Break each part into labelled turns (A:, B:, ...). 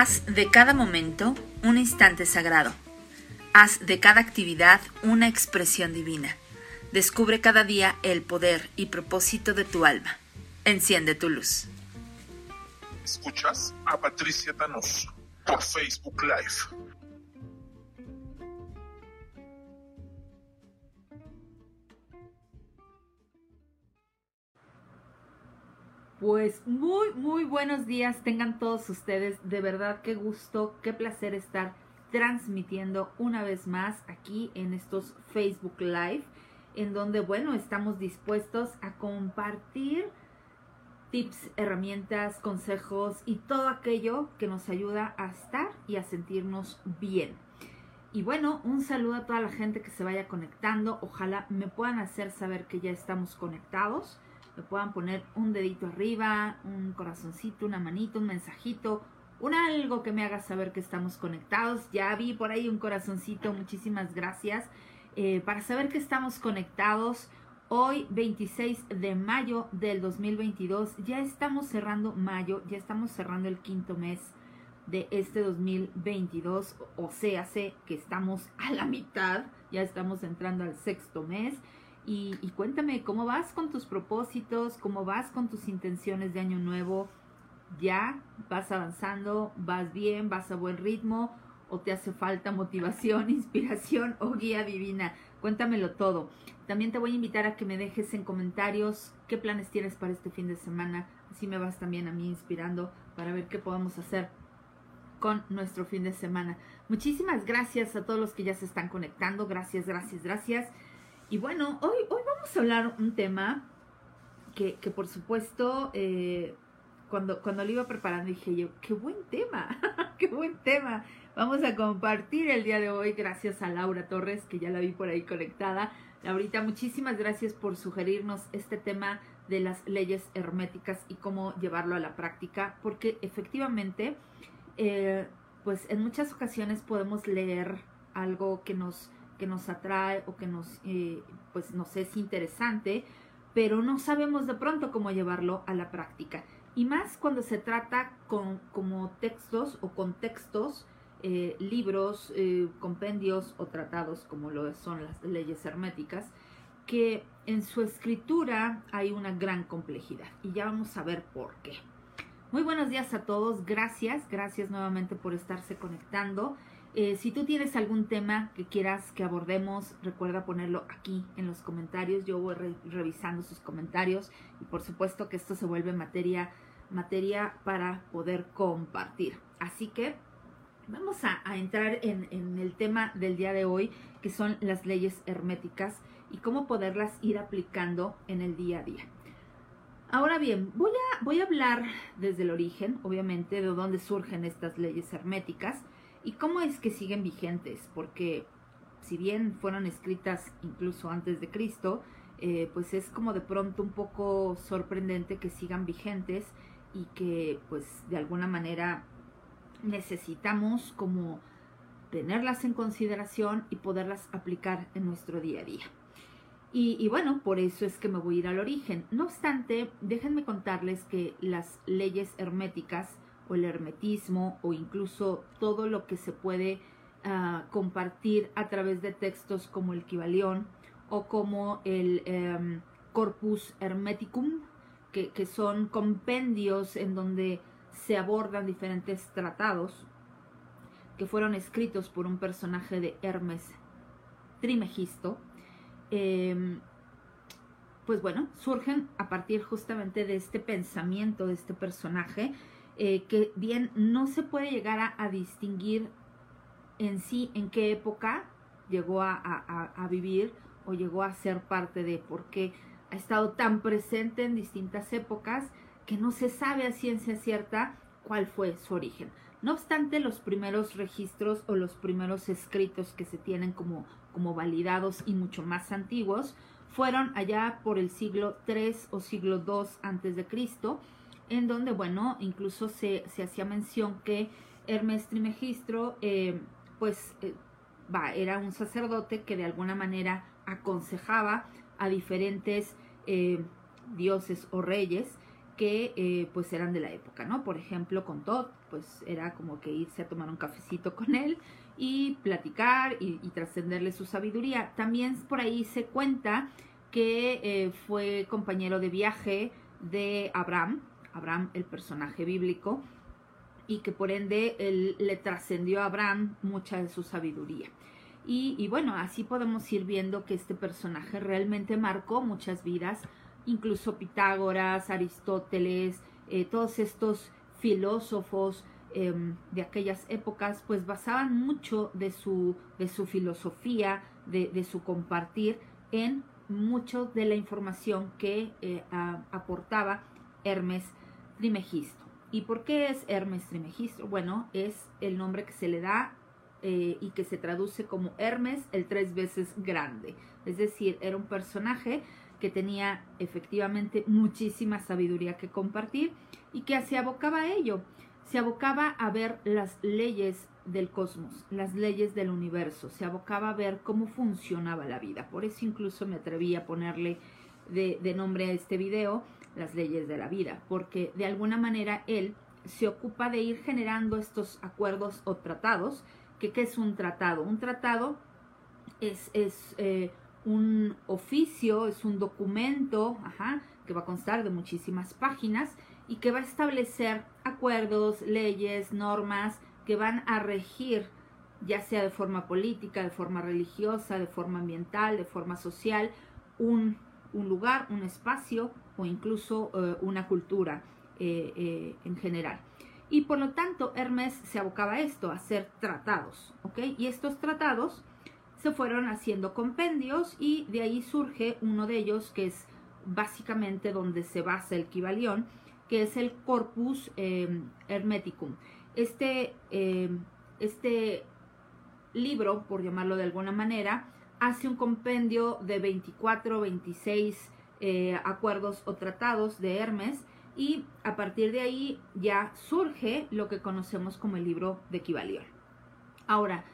A: Haz de cada momento un instante sagrado. Haz de cada actividad una expresión divina. Descubre cada día el poder y propósito de tu alma. Enciende tu luz.
B: Escuchas a Patricia Tanoso por Facebook Live.
C: Pues muy, muy buenos días tengan todos ustedes. De verdad, qué gusto, qué placer estar transmitiendo una vez más aquí en estos Facebook Live, en donde, bueno, estamos dispuestos a compartir tips, herramientas, consejos y todo aquello que nos ayuda a estar y a sentirnos bien. Y bueno, un saludo a toda la gente que se vaya conectando. Ojalá me puedan hacer saber que ya estamos conectados me puedan poner un dedito arriba, un corazoncito, una manito, un mensajito, un algo que me haga saber que estamos conectados. Ya vi por ahí un corazoncito, muchísimas gracias. Eh, para saber que estamos conectados, hoy 26 de mayo del 2022, ya estamos cerrando mayo, ya estamos cerrando el quinto mes de este 2022, o sea, sé que estamos a la mitad, ya estamos entrando al sexto mes. Y, cuéntame, ¿cómo vas con tus propósitos? ¿Cómo vas con tus intenciones de año nuevo? ¿Ya vas avanzando? ¿Vas bien? ¿Vas a buen ritmo? ¿O te hace falta motivación, inspiración o guía divina? Cuéntamelo todo. También te voy a invitar a que me dejes en comentarios qué planes tienes para este fin de semana. Así me vas también a mí inspirando para ver qué podemos hacer con nuestro fin de semana. Muchísimas gracias a todos los que ya se están conectando. Gracias, gracias, gracias. Y bueno, hoy, hoy vamos a hablar un tema que, que por supuesto, eh, cuando, cuando lo iba preparando dije yo, qué buen tema, qué buen tema. Vamos a compartir el día de hoy gracias a Laura Torres, que ya la vi por ahí conectada. Laurita, muchísimas gracias por sugerirnos este tema de las leyes herméticas y cómo llevarlo a la práctica, porque efectivamente, eh, pues en muchas ocasiones podemos leer algo que nos que nos atrae o que nos, eh, pues nos es interesante, pero no sabemos de pronto cómo llevarlo a la práctica. Y más cuando se trata con, como textos o contextos, eh, libros, eh, compendios o tratados, como lo son las leyes herméticas, que en su escritura hay una gran complejidad. Y ya vamos a ver por qué. Muy buenos días a todos, gracias, gracias nuevamente por estarse conectando. Eh, si tú tienes algún tema que quieras que abordemos, recuerda ponerlo aquí en los comentarios. Yo voy revisando sus comentarios y por supuesto que esto se vuelve materia, materia para poder compartir. Así que vamos a, entrar en, en, el tema del día de hoy, que son las leyes herméticas y cómo poderlas ir aplicando en el día a día. Ahora bien, voy a, voy a hablar desde el origen, obviamente, de dónde surgen estas leyes herméticas ¿Y cómo es que siguen vigentes? Porque si bien fueron escritas incluso antes de Cristo, eh, pues es como de pronto un poco sorprendente que sigan vigentes y que pues de alguna manera necesitamos como tenerlas en consideración y poderlas aplicar en nuestro día a día. Y, y, bueno, por eso es que me voy a ir al origen. No obstante, déjenme contarles que las leyes herméticas o el hermetismo o incluso todo lo que se puede ah, compartir a través de textos como el Kibalión o como el em, Corpus Hermeticum, que, son compendios en donde se abordan diferentes tratados que fueron escritos por un personaje de Hermes Trimegisto, em, pues bueno, surgen a partir justamente de este pensamiento de este personaje eh, que bien no se puede llegar a, distinguir en sí en qué época llegó a, vivir o llegó a ser parte de, porque ha estado tan presente en distintas épocas que no se sabe a ciencia cierta cuál fue su origen. No obstante, los primeros registros o los primeros escritos que se tienen como, como validados y mucho más antiguos fueron allá por el siglo III o siglo II antes de Cristo, en donde, bueno, incluso se, hacía mención que Hermes Trimegistro, eh, pues, eh, era un sacerdote que de alguna manera aconsejaba a diferentes eh, dioses o reyes que eh, pues eran de la época, ¿no? Por ejemplo, con Todd, pues era como que irse a tomar un cafecito con él y platicar y, trascenderle su sabiduría. También por ahí se cuenta que eh, fue compañero de viaje de Abraham, Abraham el personaje bíblico, y que por ende él le trascendió a Abraham mucha de su sabiduría. Y, bueno, así podemos ir viendo que este personaje realmente marcó muchas vidas, incluso Pitágoras, Aristóteles, eh, todos estos filósofos em, de aquellas épocas, pues basaban mucho de su, de su filosofía, de, su compartir en mucho de la información que eh, aportaba Hermes Trimegisto. ¿Y por qué es Hermes Trimegisto? Bueno, es el nombre que se le da eh, y que se traduce como Hermes el tres veces grande. Es decir, era un personaje que tenía efectivamente muchísima sabiduría que compartir y que se abocaba a ello. Se abocaba a ver las leyes del cosmos, las leyes del universo, se abocaba a ver cómo funcionaba la vida. Por eso incluso me atreví a ponerle de nombre a este video las leyes de la vida, porque de alguna manera él se ocupa de ir generando estos acuerdos o tratados ¿Qué, es un tratado? Un tratado es, eh, un oficio, es un documento que va a constar de muchísimas páginas y que va a establecer acuerdos, leyes, normas que van a regir ya sea de forma política, de forma religiosa, de forma ambiental, de forma social, un, lugar, un espacio o incluso eh, una cultura eh, en general. Y por lo tanto, Hermes se abocaba a esto, a hacer tratados. Y estos tratados se fueron haciendo compendios y de ahí surge uno de ellos que es básicamente donde se basa el Kibalión, que es el Corpus em, Hermeticum. Este, em, este libro, por llamarlo de alguna manera, hace un compendio de 24, 26 eh, acuerdos o tratados de Hermes y a partir de ahí ya surge lo que conocemos como el libro de Kibalión. Ahora,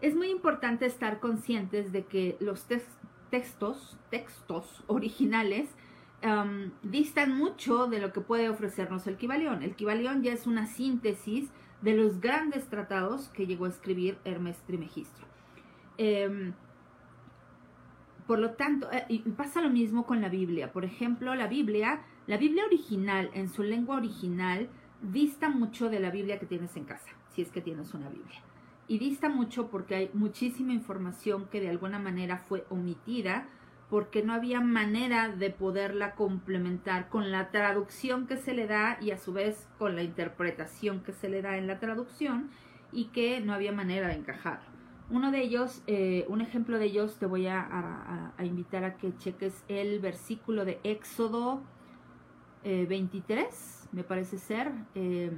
C: es muy importante estar conscientes de que los textos, textos originales distan mucho de lo que puede ofrecernos el Kibalión. El Kibalión ya es una síntesis de los grandes tratados que llegó a escribir Hermes Trimegistro. Em, por lo tanto, eh, pasa lo mismo con la Biblia. Por ejemplo, la Biblia la Biblia original, en su lengua original, dista mucho de la Biblia que tienes en casa, si es que tienes una Biblia. Y dista mucho porque hay muchísima información que de alguna manera fue omitida porque no había manera de poderla complementar con la traducción que se le da y a su vez con la interpretación que se le da en la traducción y que no había manera de encajar. Uno de ellos, eh, un ejemplo de ellos, te voy a, invitar a que cheques el versículo de Éxodo 23, eh, me parece ser, eh,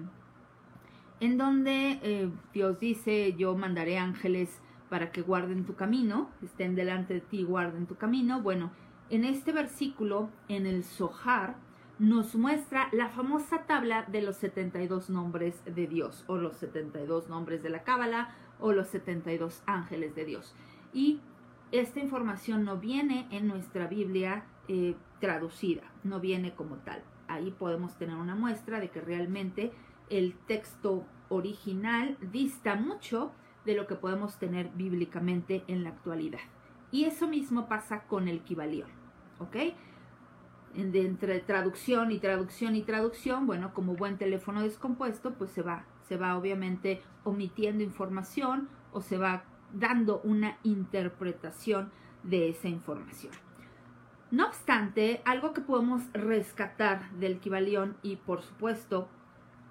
C: en donde eh, Dios dice, yo mandaré ángeles para que guarden tu camino, estén delante de ti y guarden tu camino. Bueno, en este versículo, en el Zohar, nos muestra la famosa tabla de los 72 nombres de Dios, o los 72 nombres de la Cábala, o los 72 ángeles de Dios. Y esta información no viene en nuestra Biblia traducida, no viene como tal ahí podemos tener una muestra de que realmente el texto original dista mucho de lo que podemos tener bíblicamente en la actualidad. Y eso mismo pasa con el Kibalión, ¿ok? entre traducción y traducción y traducción, bueno, como buen teléfono descompuesto, pues se va, se va obviamente omitiendo información o se va dando una interpretación de esa información. No obstante, algo que podemos rescatar del Kibalión y por supuesto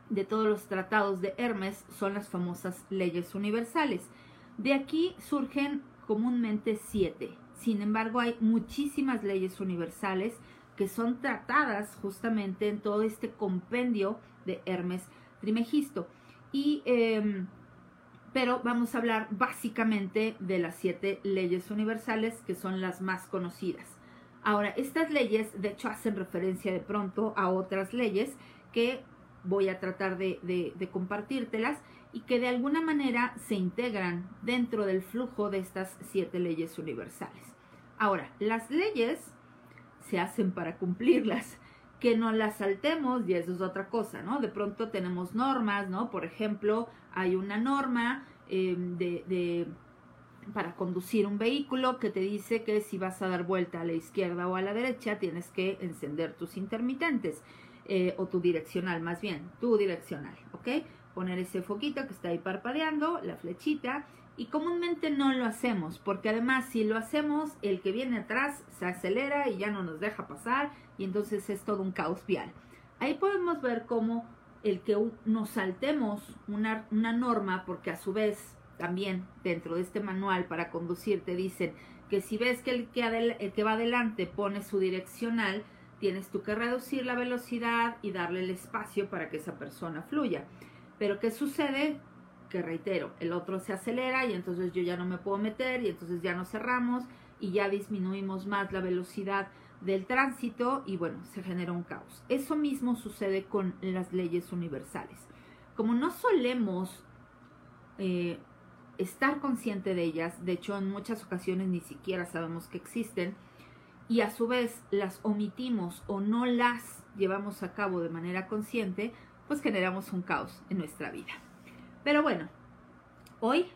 C: de todos los tratados de Hermes son las famosas leyes universales. De aquí surgen comúnmente siete. Sin embargo, hay muchísimas leyes universales que son tratadas justamente en todo este compendio de Hermes Trimegisto. Y, em, pero vamos a hablar básicamente de las siete leyes universales que son las más conocidas. Ahora, estas leyes, de hecho, hacen referencia de pronto a otras leyes que voy a tratar de, compartírtelas y que de alguna manera se integran dentro del flujo de estas siete leyes universales. Ahora, las leyes se hacen para cumplirlas que no las saltemos y eso es otra cosa, ¿no? De pronto tenemos normas, ¿no? Por ejemplo, hay una norma em, de, para conducir un vehículo que te dice que si vas a dar vuelta a la izquierda o a la derecha tienes que encender tus intermitentes eh, o tu direccional, más bien, tu direccional, ¿ok? Poner ese foquito que está ahí parpadeando, la flechita y comúnmente no lo hacemos, porque además si lo hacemos, el que viene atrás se acelera y ya no nos deja pasar y entonces es todo un caos vial. Ahí podemos ver cómo el que nos saltemos una, una norma, porque a su vez también dentro de este manual para conducir te dicen que si ves que el que, el que va adelante pone su direccional, tienes tú que reducir la velocidad y darle el espacio para que esa persona fluya. Pero ¿qué sucede? que reitero, el otro se acelera y entonces yo ya no me puedo meter y entonces ya nos cerramos y ya disminuimos más la velocidad del tránsito y bueno, se genera un caos. Eso mismo sucede con las leyes universales. Como no solemos eh, estar consciente de ellas, de hecho en muchas ocasiones ni siquiera sabemos que existen, y a su vez las omitimos o no las llevamos a cabo de manera consciente, pues generamos un caos en nuestra vida. Pero bueno, hoy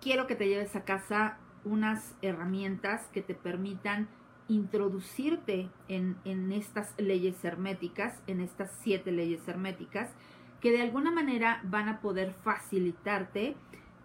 C: quiero que te lleves a casa unas herramientas que te permitan introducirte en, estas leyes herméticas, en estas siete leyes herméticas, que de alguna manera van a poder facilitarte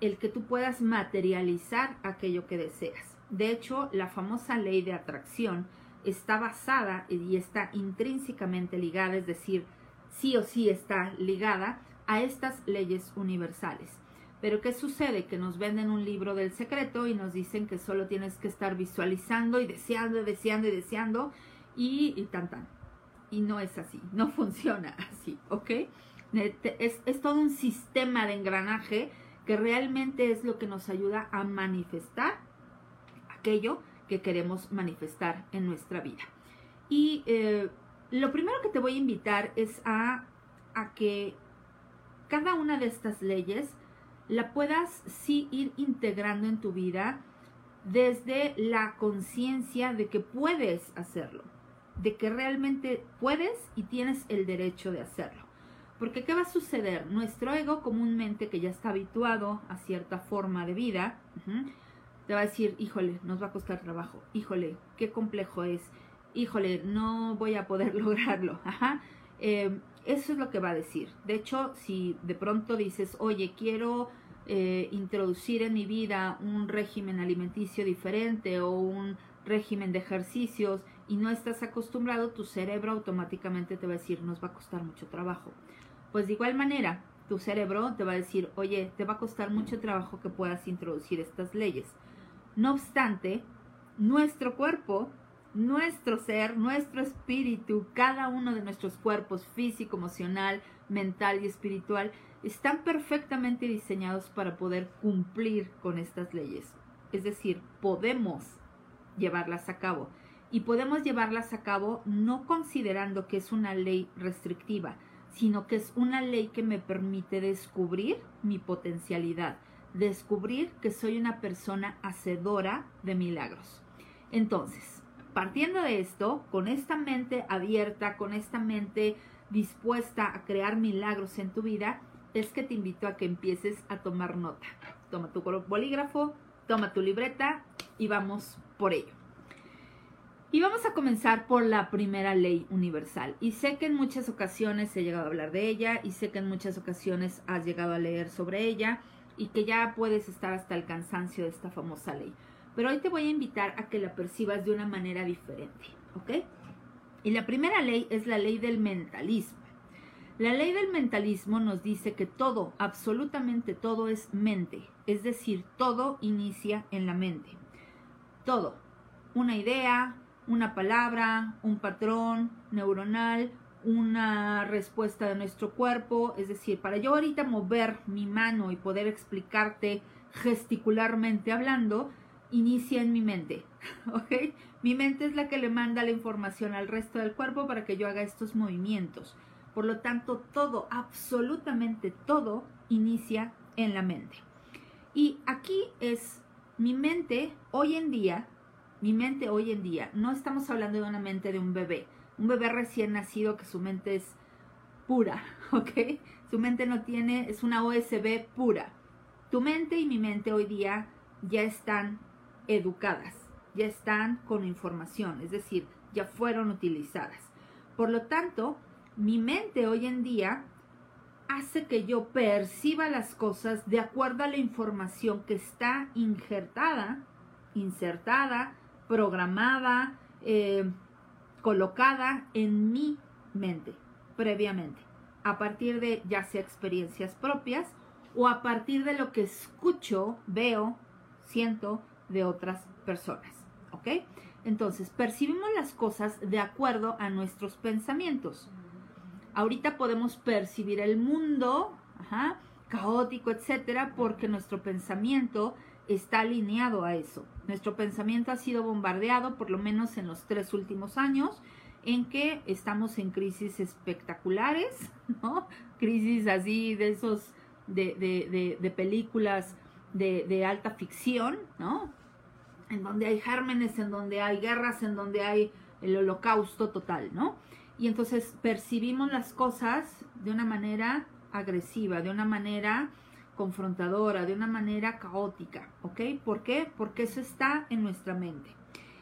C: el que tú puedas materializar aquello que deseas. De hecho, la famosa ley de atracción está basada y está intrínsecamente ligada, es decir, sí o sí está ligada a estas leyes universales. Pero ¿qué sucede? Que nos venden un libro del secreto y nos dicen que solo tienes que estar visualizando y deseando y deseando y deseando y, tan tan. Y no es así, no funciona así, ¿ok? Es, es todo un sistema de engranaje que realmente es lo que nos ayuda a manifestar aquello que queremos manifestar en nuestra vida. Y eh, lo primero que te voy a invitar es a, a que cada una de estas leyes la puedas sí ir integrando en tu vida desde la conciencia de que puedes hacerlo, de que realmente puedes y tienes el derecho de hacerlo. Porque ¿qué va a suceder? Nuestro ego comúnmente, que ya está habituado a cierta forma de vida, te va a decir, híjole, nos va a costar trabajo, híjole, qué complejo es, híjole, no voy a poder lograrlo. Ajá. Eh, eso es lo que va a decir. De hecho, si de pronto dices, oye, quiero eh, introducir en mi vida un régimen alimenticio diferente o un régimen de ejercicios y no estás acostumbrado, tu cerebro automáticamente te va a decir, nos va a costar mucho trabajo. Pues de igual manera, tu cerebro te va a decir, oye, te va a costar mucho trabajo que puedas introducir estas leyes. No obstante, nuestro cuerpo nuestro ser, nuestro espíritu, cada uno de nuestros cuerpos físico, emocional, mental y espiritual, están perfectamente diseñados para poder cumplir con estas leyes. Es decir, podemos llevarlas a cabo. Y podemos llevarlas a cabo no considerando que es una ley restrictiva, sino que es una ley que me permite descubrir mi potencialidad, descubrir que soy una persona hacedora de milagros. Entonces, partiendo de esto, con esta mente abierta, con esta mente dispuesta a crear milagros en tu vida, es que te invito a que empieces a tomar nota. Toma tu bolígrafo, toma tu libreta y vamos por ello. Y vamos a comenzar por la primera ley universal. Y sé que en muchas ocasiones he llegado a hablar de ella y sé que en muchas ocasiones has llegado a leer sobre ella y que ya puedes estar hasta el cansancio de esta famosa ley. Pero hoy te voy a invitar a que la percibas de una manera diferente, ¿ok? Y la primera ley es la ley del mentalismo. La ley del mentalismo nos dice que todo, absolutamente todo es mente, es decir, todo inicia en la mente. Todo, una idea, una palabra, un patrón neuronal, una respuesta de nuestro cuerpo, es decir, para yo ahorita mover mi mano y poder explicarte gesticularmente hablando, inicia en mi mente, ¿ok? Mi mente es la que le manda la información al resto del cuerpo para que yo haga estos movimientos. Por lo tanto, todo, absolutamente todo, inicia en la mente. Y aquí es mi mente hoy en día, mi mente hoy en día, no estamos hablando de una mente de un bebé, un bebé recién nacido que su mente es pura, ¿ok? Su mente no tiene, es una OSB pura. Tu mente y mi mente hoy día ya están educadas, ya están con información, es decir, ya fueron utilizadas. Por lo tanto, mi mente hoy en día hace que yo perciba las cosas de acuerdo a la información que está injertada, insertada, programada, eh, colocada en mi mente previamente, a partir de ya sea experiencias propias o a partir de lo que escucho, veo, siento de otras personas. ¿Ok? Entonces, percibimos las cosas de acuerdo a nuestros pensamientos. Ahorita podemos percibir el mundo caótico, etcétera, porque nuestro pensamiento está alineado a eso. Nuestro pensamiento ha sido bombardeado, por lo menos en los tres últimos años, en que estamos en crisis espectaculares, ¿no? Crisis así de esos, de, de películas de, alta ficción, ¿no? En donde hay gérmenes, en donde hay guerras, en donde hay el holocausto total, ¿no? Y entonces percibimos las cosas de una manera agresiva, de una manera confrontadora, de una manera caótica, ¿ok? ¿Por qué? Porque eso está en nuestra mente.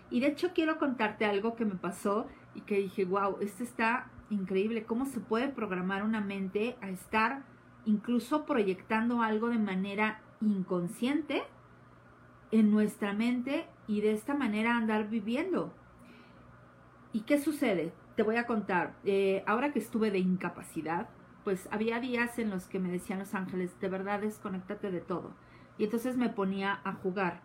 C: Y de hecho quiero contarte algo que me pasó y que dije, wow, esto está increíble, cómo se puede programar una mente a estar incluso proyectando algo de manera inconsciente en nuestra mente y de esta manera andar viviendo. ¿Y qué sucede? Te voy a contar. Eh, ahora que estuve de incapacidad, pues había días en los que me decían los ángeles, de verdad desconéctate de todo. Y entonces me ponía a jugar.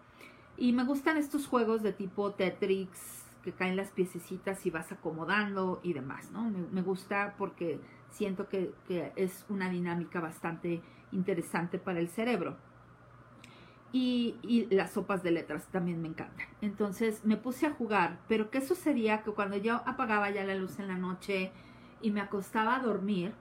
C: Y me gustan estos juegos de tipo Tetris, que caen las piececitas y vas acomodando y demás, ¿no? Me, gusta porque siento que es una dinámica bastante interesante para el cerebro. Y, las sopas de letras también me encantan. Entonces me puse a jugar, pero ¿qué sucedía? Que cuando yo apagaba ya la luz en la noche y me acostaba a dormir,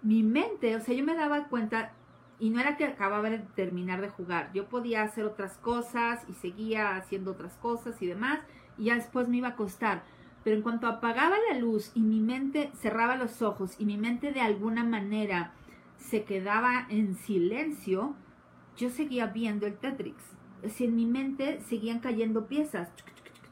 C: mi mente, o sea, yo me daba cuenta, y no era que acababa de terminar de jugar, yo podía hacer otras cosas y seguía haciendo otras cosas y demás, y ya después me iba a acostar. Pero en cuanto apagaba la luz y mi mente cerraba los ojos y mi mente de alguna manera se quedaba en silencio, yo seguía viendo el Tetris. Si en mi mente seguían cayendo piezas.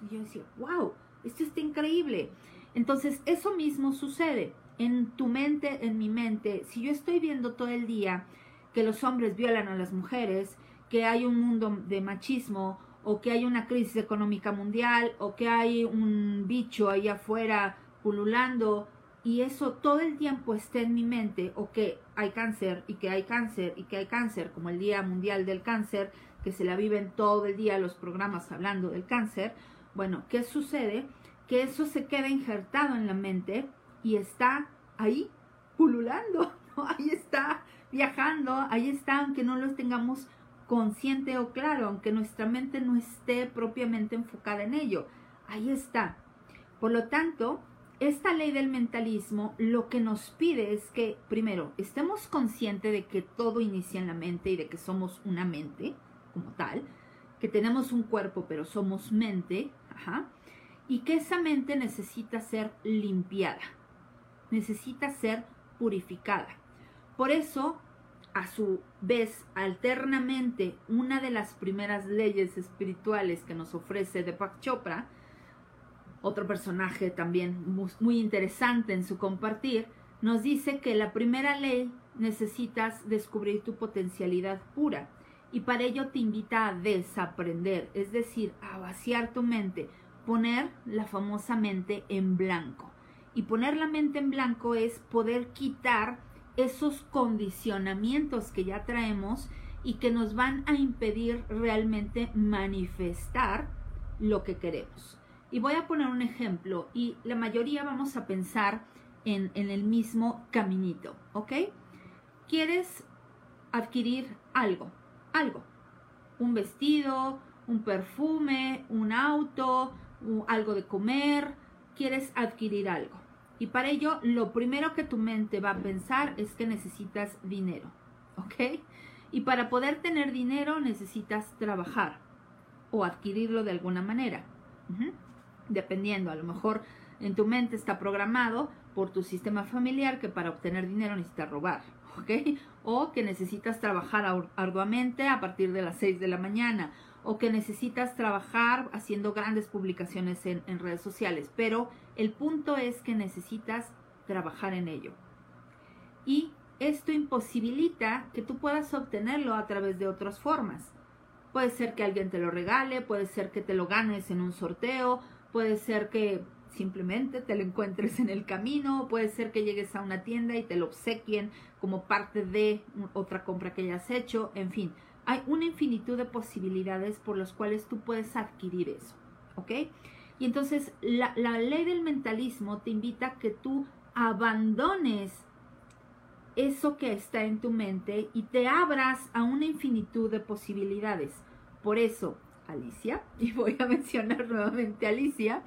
C: Y yo decía, wow, esto está increíble. Entonces, eso mismo sucede en tu mente, en mi mente. Si yo estoy viendo todo el día que los hombres violan a las mujeres, que hay un mundo de machismo, o que hay una crisis económica mundial, o que hay un bicho ahí afuera pululando, y eso todo el tiempo esté en mi mente, o que hay cáncer y que hay cáncer y que hay cáncer, como el Día Mundial del Cáncer, que se la viven todo el día los programas hablando del cáncer, bueno, ¿qué sucede? Que eso se queda injertado en la mente y está ahí pululando, ahí está viajando, ahí está, aunque no lo tengamos consciente o claro, aunque nuestra mente no esté propiamente enfocada en ello, ahí está. Por lo tanto, esta ley del mentalismo lo que nos pide es que, primero, estemos conscientes de que todo inicia en la mente y de que somos una mente como tal, que tenemos un cuerpo pero somos mente, y que esa mente necesita ser limpiada, necesita ser purificada. Por eso, a su vez, alternamente, una de las primeras leyes espirituales que nos ofrece Deepak Chopra, otro personaje también muy, interesante en su compartir, nos dice que la primera ley necesitas descubrir tu potencialidad pura y para ello te invita a desaprender, es decir, a vaciar tu mente, poner la famosa mente en blanco. Y poner la mente en blanco es poder quitar esos condicionamientos que ya traemos y que nos van a impedir realmente manifestar lo que queremos. Y voy a poner un ejemplo y la mayoría vamos a pensar en, el mismo caminito, ¿ok? Quieres adquirir algo, algo, un vestido, un perfume, un auto, algo de comer, quieres adquirir algo. Y para ello, lo primero que tu mente va a pensar es que necesitas dinero, ¿ok? Y para poder tener dinero necesitas trabajar o adquirirlo de alguna manera dependiendo, a lo mejor En tu mente está programado por tu sistema familiar que para obtener dinero necesitas robar, ¿ok? O que necesitas trabajar arduamente a partir de las 6 de la mañana, o que necesitas trabajar haciendo grandes publicaciones en, en redes sociales. Pero el punto es que necesitas trabajar en ello. Y esto imposibilita que tú puedas obtenerlo a través de otras formas. Puede ser que alguien te lo regale, puede ser que te lo ganes en un sorteo, puede ser que simplemente te lo encuentres en el camino, puede ser que llegues a una tienda y te lo obsequien como parte de otra compra que hayas hecho, en fin, hay una infinitud de posibilidades por las cuales tú puedes adquirir eso, ¿ok? Y entonces la, la ley del mentalismo te invita a que tú abandones eso que está en tu mente y te abras a una infinitud de posibilidades. Por eso, Alicia, y voy a mencionar nuevamente a Alicia,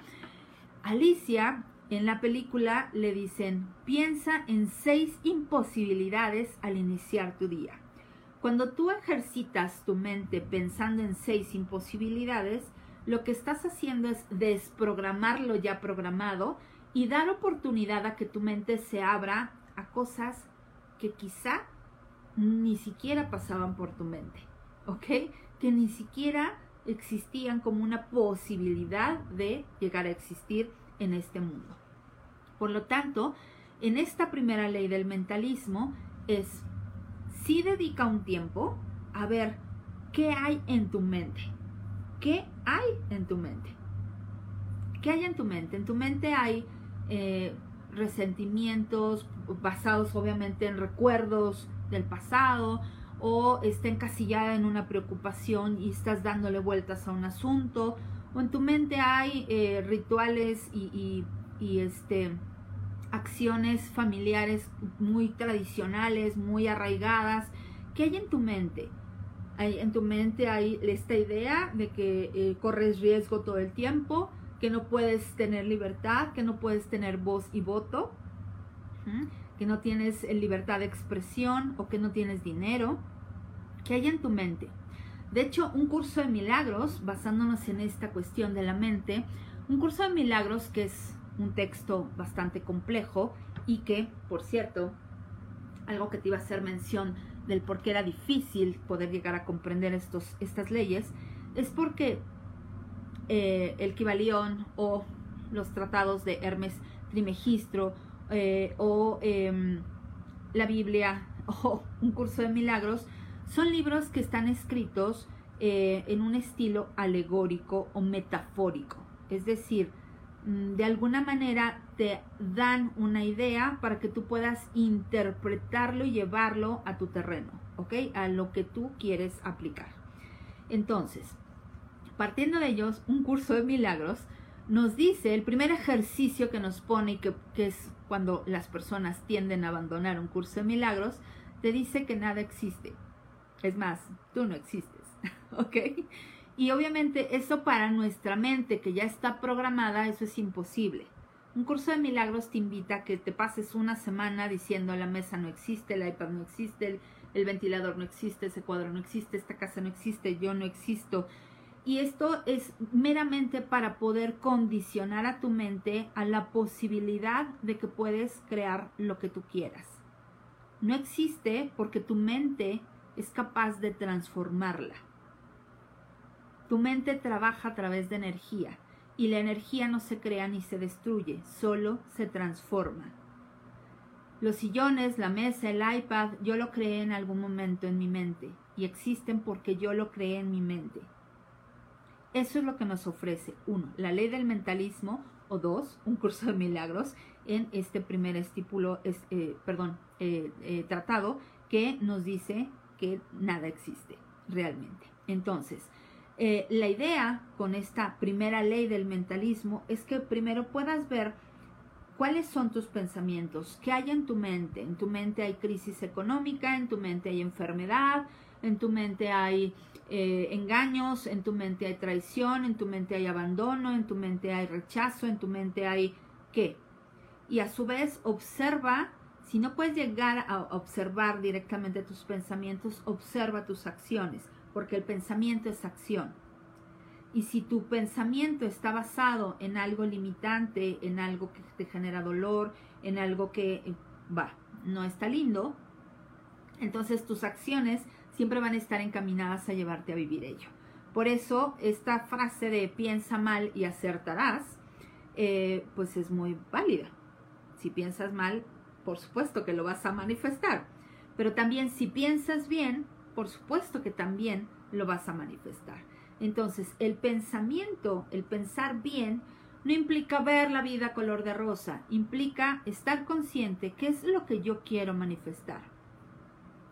C: Alicia en la película le dicen, piensa en seis imposibilidades al iniciar tu día. Cuando tú ejercitas tu mente pensando en seis imposibilidades, lo que estás haciendo es desprogramar lo ya programado y dar oportunidad a que tu mente se abra a cosas que quizá ni siquiera pasaban por tu mente, ¿ok? Que ni siquiera existían como una posibilidad de llegar a existir en este mundo. Por lo tanto, en esta primera ley del mentalismo es, si dedica un tiempo a ver qué hay en tu mente. ¿Qué hay en tu mente? ¿Qué hay en tu mente? En tu mente hay eh, resentimientos basados obviamente en recuerdos del pasado o está encasillada en una preocupación y estás dándole vueltas a un asunto o en tu mente hay eh, rituales y, este acciones familiares muy tradicionales, muy arraigadas. ¿Qué hay en tu mente? Hay, en tu mente hay esta idea de que eh, corres riesgo todo el tiempo, que no puedes tener libertad, que no puedes tener voz y voto, que no tienes eh, libertad de expresión o que no tienes dinero. ¿Qué hay en tu mente? De hecho, un curso de milagros, basándonos en esta cuestión de la mente, un curso de milagros que es un texto bastante complejo y que, por cierto, algo que te iba a hacer mención del por qué era difícil poder llegar a comprender estos, estas leyes, es porque eh, el Kibalión o los tratados de Hermes Trimegistro eh, o em, la Biblia o un curso de milagros son libros que están escritos eh, en un estilo alegórico o metafórico. Es decir, mm, de alguna manera te dan una idea para que tú puedas interpretarlo y llevarlo a tu terreno, ¿ok? A lo que tú quieres aplicar. Entonces, partiendo de ellos, un curso de milagros nos dice, el primer ejercicio que nos pone, que, que es cuando las personas tienden a abandonar un curso de milagros, te dice que nada existe. Es más, tú no existes, ¿ok? Y obviamente eso para nuestra mente que ya está programada, eso es imposible. Un curso de milagros te invita a que te pases una semana diciendo la mesa no existe, el iPad no existe, el, el ventilador no existe, ese cuadro no existe, esta casa no existe, yo no existo. Y esto es meramente para poder condicionar a tu mente a la posibilidad de que puedes crear lo que tú quieras. No existe porque tu mente es capaz de transformarla. Tu mente trabaja a través de energía y la energía no se crea ni se destruye, solo se transforma. Los sillones, la mesa, el iPad, yo lo creé en algún momento en mi mente y existen porque yo lo creé en mi mente. Eso es lo que nos ofrece, uno, la ley del mentalismo, o dos, un curso de milagros en este primer estípulo, eh, perdón, eh, eh, tratado que nos dice que nada existe realmente. Entonces, la idea con esta primera ley del mentalismo es que primero puedas ver cuáles son tus pensamientos, qué hay en tu mente. En tu mente hay crisis económica, en tu mente hay enfermedad, en tu mente hay eh, engaños, en tu mente hay traición, en tu mente hay abandono, en tu mente hay rechazo, en tu mente hay qué. Y a su vez observa, si no puedes llegar a observar directamente tus pensamientos, observa tus acciones, porque el pensamiento es acción. Y si tu pensamiento está basado en algo limitante, en algo que te genera dolor, en algo que va, no está lindo, entonces tus acciones siempre van a estar encaminadas a llevarte a vivir ello. Por eso esta frase de piensa mal y acertarás, eh, pues es muy válida. Si piensas mal, por supuesto que lo vas a manifestar. Pero también si piensas bien, por supuesto que también lo vas a manifestar. Entonces, el pensamiento, el pensar bien, no implica ver la vida color de rosa, implica estar consciente qué es lo que yo quiero manifestar.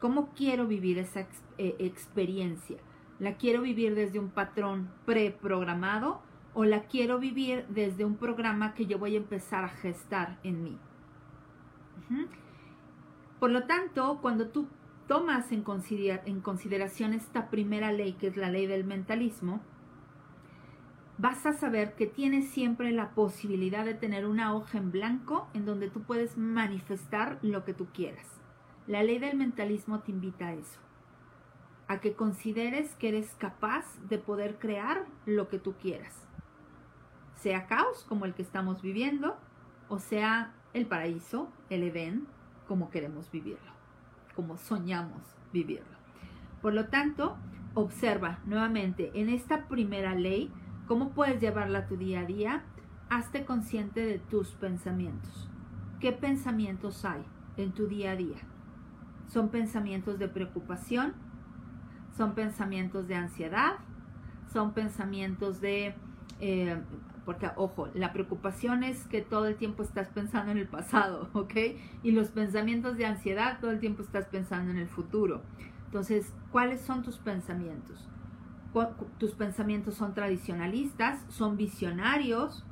C: ¿Cómo quiero vivir esa eh, experiencia? ¿La quiero vivir desde un patrón preprogramado o la quiero vivir desde un programa que yo voy a empezar a gestar en mí? Por lo tanto, cuando tú tomas en, en consideración esta primera ley, que es la ley del mentalismo, vas a saber que tienes siempre la posibilidad de tener una hoja en blanco en donde tú puedes manifestar lo que tú quieras. La ley del mentalismo te invita a eso, a que consideres que eres capaz de poder crear lo que tú quieras, sea caos como el que estamos viviendo, o sea el paraíso, el Edén, como queremos vivirlo, como soñamos vivirlo. Por lo tanto, observa nuevamente en esta primera ley cómo puedes llevarla a tu día a día. Hazte consciente de tus pensamientos. ¿Qué pensamientos hay en tu día a día? ¿Son pensamientos de preocupación? ¿Son pensamientos de ansiedad? ¿Son pensamientos de eh, porque ojo, la preocupación es que todo el tiempo estás pensando en el pasado, ¿ok? Y los pensamientos de ansiedad, todo el tiempo estás pensando en el futuro. Entonces, ¿cuáles son tus pensamientos? Tus pensamientos son tradicionalistas, son visionarios,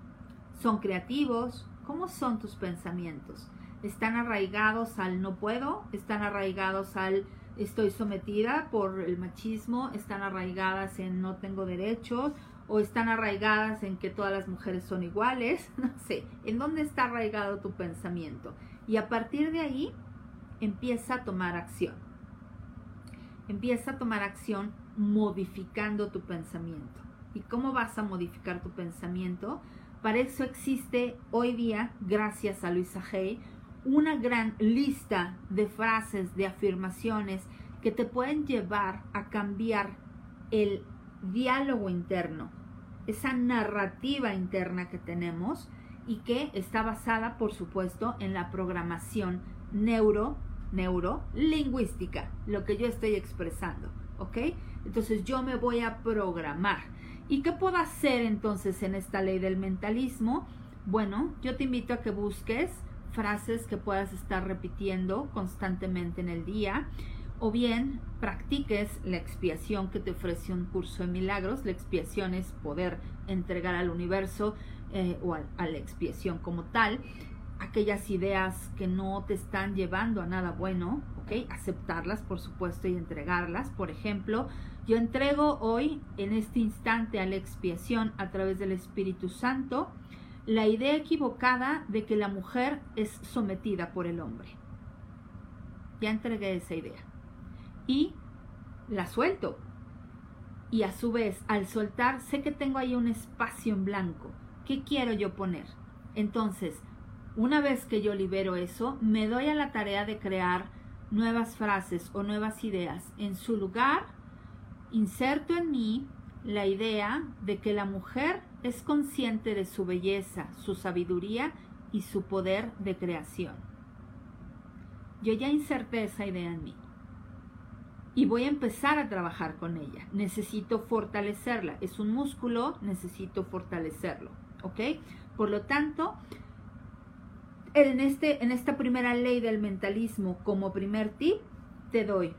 C: son creativos. ¿Cómo son tus pensamientos? ¿Están arraigados al no puedo? ¿Están arraigados al estoy sometida por el machismo? ¿Están arraigadas en no tengo derechos? o están arraigadas en que todas las mujeres son iguales, no sé, en dónde está arraigado tu pensamiento. Y a partir de ahí empieza a tomar acción. Empieza a tomar acción modificando tu pensamiento. ¿Y cómo vas a modificar tu pensamiento? Para eso existe hoy día, gracias a Luisa Hay, una gran lista de frases, de afirmaciones que te pueden llevar a cambiar el diálogo interno, esa narrativa interna que tenemos y que está basada, por supuesto, en la programación neuro, neurolingüística, lo que yo estoy expresando, ¿ok? Entonces yo me voy a programar. ¿Y qué puedo hacer entonces en esta ley del mentalismo? Bueno, yo te invito a que busques frases que puedas estar repitiendo constantemente en el día o bien practiques la expiación que te ofrece un curso de milagros. La expiación es poder entregar al universo eh, o a, la expiación como tal aquellas ideas que no te están llevando a nada bueno, ¿ok? Aceptarlas, por supuesto, y entregarlas. Por ejemplo, yo entrego hoy, en este instante, a la expiación a través del Espíritu Santo, la idea equivocada de que la mujer es sometida por el hombre. Ya entregué esa idea y la suelto. Y a su vez, al soltar, sé que tengo ahí un espacio en blanco. ¿Qué quiero yo poner? Entonces, una vez que yo libero eso, me doy a la tarea de crear nuevas frases o nuevas ideas. En su lugar, inserto en mí la idea de que la mujer es consciente de su belleza, su sabiduría y su poder de creación. Yo ya inserté esa idea en mí y voy a empezar a trabajar con ella. Necesito fortalecerla. Es un músculo, necesito fortalecerlo. ¿Ok? Por lo tanto, en, este, en esta primera ley del mentalismo, como primer tip, te doy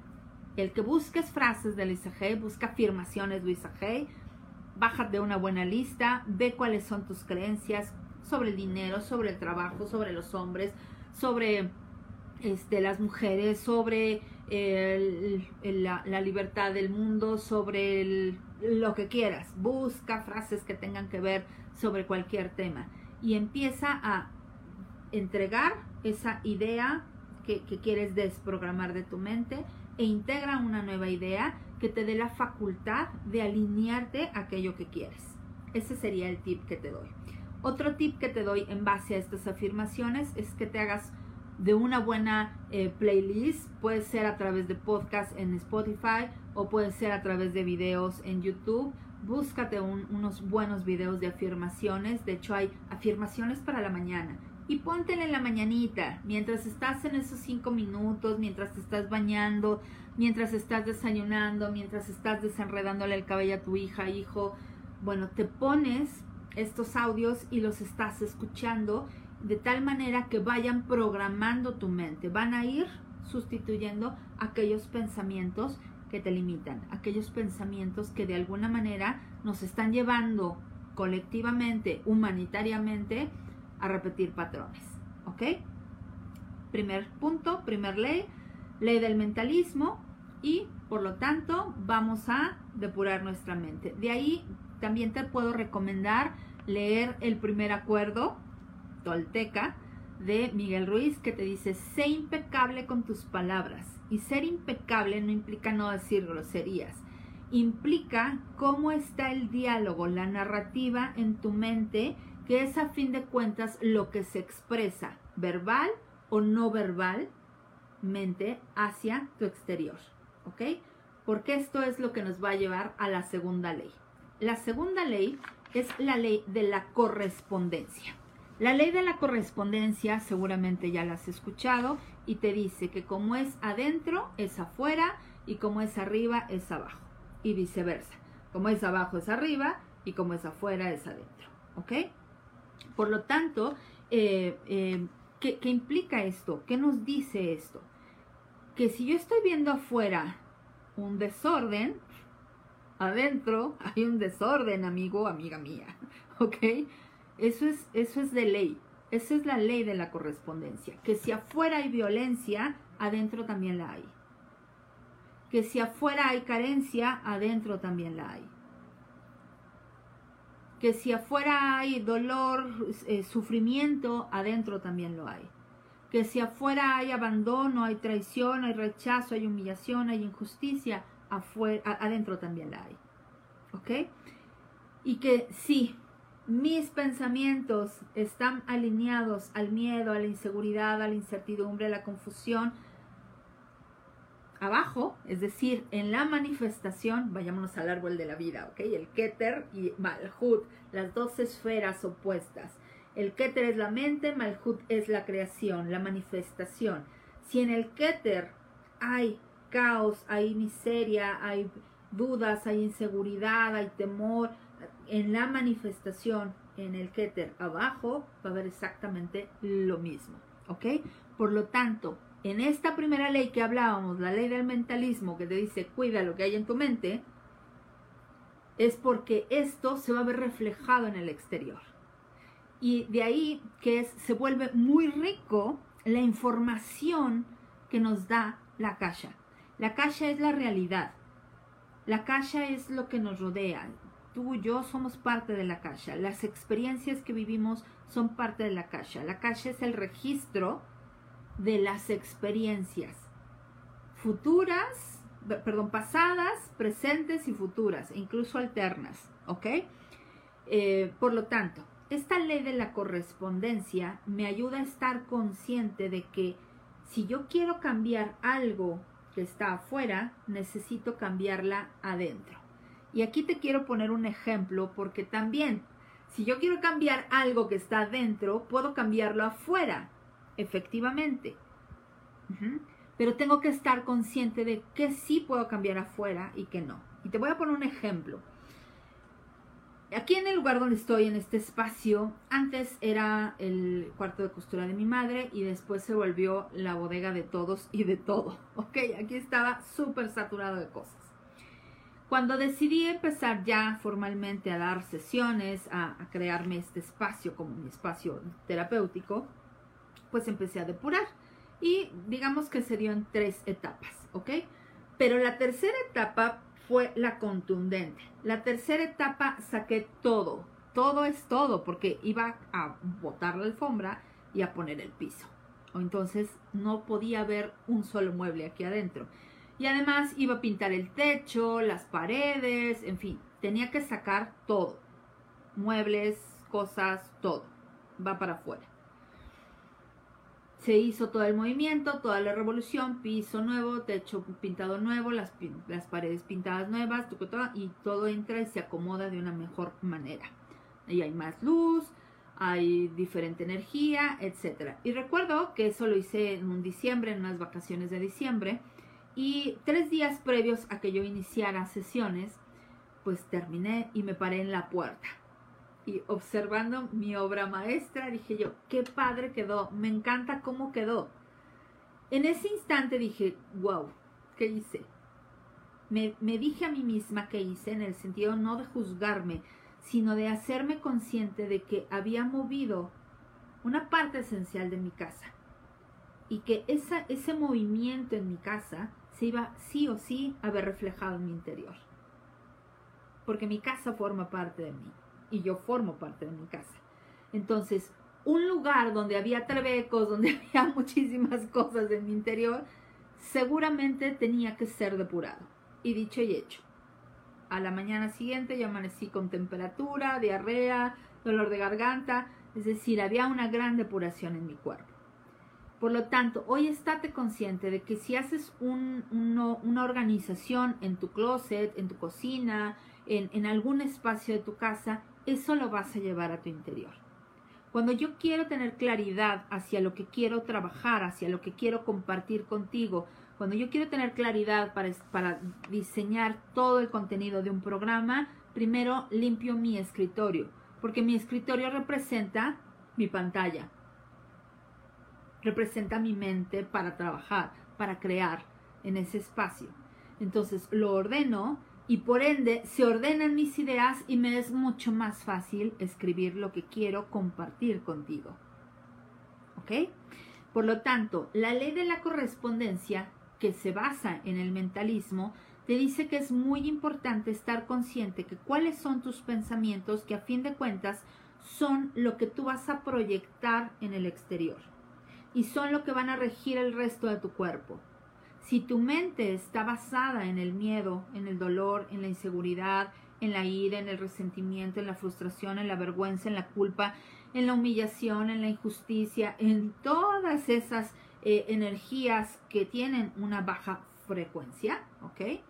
C: el que busques frases de Luisa Hay, busca afirmaciones de Luisa Hay, bájate una buena lista, ve cuáles son tus creencias sobre el dinero, sobre el trabajo, sobre los hombres, sobre este, las mujeres, sobre la, libertad del mundo, sobre lo que quieras. Busca frases que tengan que ver sobre cualquier tema y empieza a entregar esa idea que, que quieres desprogramar de tu mente e integra una nueva idea que te dé la facultad de alinearte a aquello que quieres. Ese sería el tip que te doy. Otro tip que te doy en base a estas afirmaciones es que te hagas de una buena eh, playlist. Puede ser a través de podcast en Spotify o puede ser a través de videos en YouTube. Búscate unos buenos videos de afirmaciones. De hecho, hay afirmaciones para la mañana. Y póntela en la mañanita, mientras estás en esos cinco minutos, mientras te estás bañando, mientras estás desayunando, mientras estás desenredándole el cabello a tu hija, hijo. Bueno, te pones estos audios y los estás escuchando de tal manera que vayan programando tu mente, van a ir sustituyendo aquellos pensamientos que te limitan, aquellos pensamientos que de alguna manera nos están llevando colectivamente, humanitariamente, a repetir patrones. ¿Ok? Primer punto, primer ley, ley del mentalismo y por lo tanto vamos a depurar nuestra mente. De ahí también te puedo recomendar leer el primer acuerdo tolteca de Miguel Ruiz que te dice, sé impecable con tus palabras. Y ser impecable no implica no decir groserías, implica cómo está el diálogo, la narrativa en tu mente, que es a fin de cuentas lo que se expresa, verbal o no verbalmente, hacia tu exterior. ¿Ok? Porque esto es lo que nos va a llevar a la segunda ley. La segunda ley es la ley de la correspondencia. La ley de la correspondencia seguramente ya la has escuchado y te dice que como es adentro es afuera y como es arriba es abajo y viceversa. Como es abajo es arriba y como es afuera es adentro. ¿Ok? Por lo tanto, eh, eh, ¿qué, ¿qué implica esto? ¿Qué nos dice esto? Que si yo estoy viendo afuera un desorden, adentro hay un desorden, amigo, amiga mía. ¿Ok? Eso es, eso es de ley. Esa es la ley de la correspondencia. Que si afuera hay violencia, adentro también la hay. Que si afuera hay carencia, adentro también la hay. Que si afuera hay dolor, eh, sufrimiento, adentro también lo hay. Que si afuera hay abandono, hay traición, hay rechazo, hay humillación, hay injusticia, afuera, adentro también la hay. ¿Ok? Y que sí, mis pensamientos están alineados al miedo, a la inseguridad, a la incertidumbre, a la confusión, abajo, es decir, en la manifestación, vayámonos al árbol de la vida, ¿ok? El Keter y Malhut, las dos esferas opuestas. El Keter es la mente, Malhut es la creación, la manifestación. Si en el Keter hay caos, hay miseria, hay dudas, hay inseguridad, hay temor, en la manifestación en el Keter abajo va a haber exactamente lo mismo, ¿ok? Por lo tanto, en esta primera ley que hablábamos, la ley del mentalismo que te dice cuida lo que hay en tu mente, es porque esto se va a ver reflejado en el exterior. Y de ahí que se vuelve muy rico la información que nos da la caja. La caja es la realidad. La caja es lo que nos rodea tú y yo somos parte de la caja. Las experiencias que vivimos son parte de la caja. La caja es el registro de las experiencias futuras, perdón, pasadas, presentes y futuras, incluso alternas, ¿ok? Eh, por lo tanto, esta ley de la correspondencia me ayuda a estar consciente de que si yo quiero cambiar algo que está afuera, necesito cambiarla adentro. Y aquí te quiero poner un ejemplo porque también, si yo quiero cambiar algo que está dentro, puedo cambiarlo afuera, efectivamente. Pero tengo que estar consciente de que sí puedo cambiar afuera y que no. Y te voy a poner un ejemplo. Aquí en el lugar donde estoy, en este espacio, antes era el cuarto de costura de mi madre y después se volvió la bodega de todos y de todo. Ok, aquí estaba súper saturado de cosas. Cuando decidí empezar ya formalmente a dar sesiones, a, crearme este espacio como mi espacio terapéutico, pues empecé a depurar. Y digamos que se dio en tres etapas, ¿ok? Pero la tercera etapa fue la contundente. La tercera etapa saqué todo. Todo es todo, porque iba a botar la alfombra y a poner el piso. Entonces no podía haber un solo mueble aquí adentro. Y además iba a pintar el techo, las paredes, en fin, tenía que sacar todo. Muebles, cosas, todo. Va para afuera. Se hizo todo el movimiento, toda la revolución, piso nuevo, techo pintado nuevo, las, las paredes pintadas nuevas, y todo entra y se acomoda de una mejor manera. Ahí hay más luz, hay diferente energía, etc. Y recuerdo que eso lo hice en un diciembre, en unas vacaciones de diciembre, y tres días previos a que yo iniciara sesiones, pues terminé y me paré en la puerta. Y observando mi obra maestra, dije yo, qué padre quedó, me encanta cómo quedó. En ese instante dije, wow, ¿qué hice? Me, me dije a mí misma que hice en el sentido no de juzgarme, sino de hacerme consciente de que había movido una parte esencial de mi casa y que esa, ese movimiento en mi casa se iba sí o sí a ver reflejado en mi interior. Porque mi casa forma parte de mí y yo formo parte de mi casa. Entonces, un lugar donde había trebecos, donde había muchísimas cosas en mi interior, seguramente tenía que ser depurado. Y dicho y hecho. A la mañana siguiente yo amanecí con temperatura, diarrea, dolor de garganta, es decir, había una gran depuración en mi cuerpo. Por lo tanto, hoy estate consciente de que si haces una organización en tu closet, en tu cocina, en, algún espacio de tu casa, eso lo vas a llevar a tu interior. Cuando yo quiero tener claridad hacia lo que quiero trabajar, hacia lo que quiero compartir contigo, cuando yo quiero tener claridad para, para diseñar todo el contenido de un programa, primero limpio mi escritorio, porque mi escritorio representa mi pantalla, representa mi mente para trabajar, para crear en ese espacio. Entonces lo ordeno y por ende se ordenan mis ideas y me es mucho más fácil escribir lo que quiero compartir contigo. ¿Ok? Por lo tanto, la ley de la correspondencia, que se basa en el mentalismo, te dice que es muy importante estar consciente que cuáles son tus pensamientos que a fin de cuentas son lo que tú vas a proyectar en el exterior y son lo que van a regir el resto de tu cuerpo. Si tu mente está basada en el miedo, en el dolor, en la inseguridad, en la ira, en el resentimiento, en la frustración, en la vergüenza, en la culpa, en la humillación, en la injusticia, en todas esas eh, energías que tienen una baja frecuencia, ¿ok?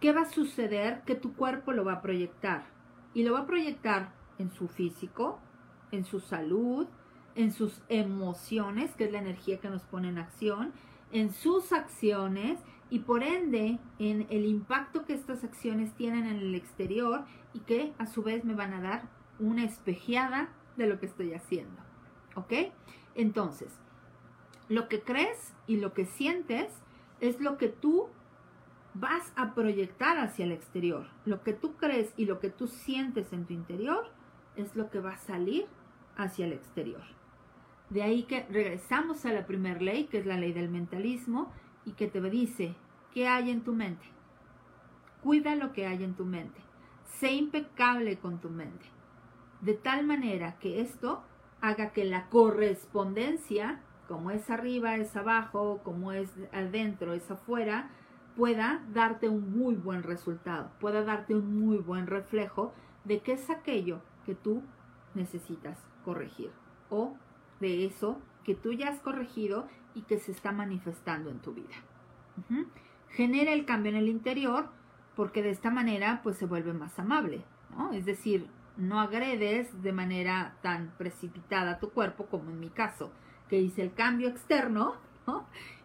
C: ¿Qué va a suceder? Que tu cuerpo lo va a proyectar. Y lo va a proyectar en su físico, en su salud, en sus emociones, que es la energía que nos pone en acción, en sus acciones y por ende en el impacto que estas acciones tienen en el exterior y que a su vez me van a dar una espejeada de lo que estoy haciendo. ¿Ok? Entonces, lo que crees y lo que sientes es lo que tú vas a proyectar hacia el exterior. Lo que tú crees y lo que tú sientes en tu interior es lo que va a salir hacia el exterior. De ahí que regresamos a la primera ley, que es la ley del mentalismo, y que te dice, ¿qué hay en tu mente? Cuida lo que hay en tu mente. Sé impecable con tu mente. De tal manera que esto haga que la correspondencia, como es arriba, es abajo, como es adentro, es afuera, pueda darte un muy buen resultado, pueda darte un muy buen reflejo de qué es aquello que tú necesitas corregir o de eso que tú ya has corregido y que se está manifestando en tu vida. Genera el cambio en el interior porque de esta manera pues se vuelve más amable, Es decir, no agredes de manera tan precipitada a tu cuerpo como en mi caso, que hice el cambio externo,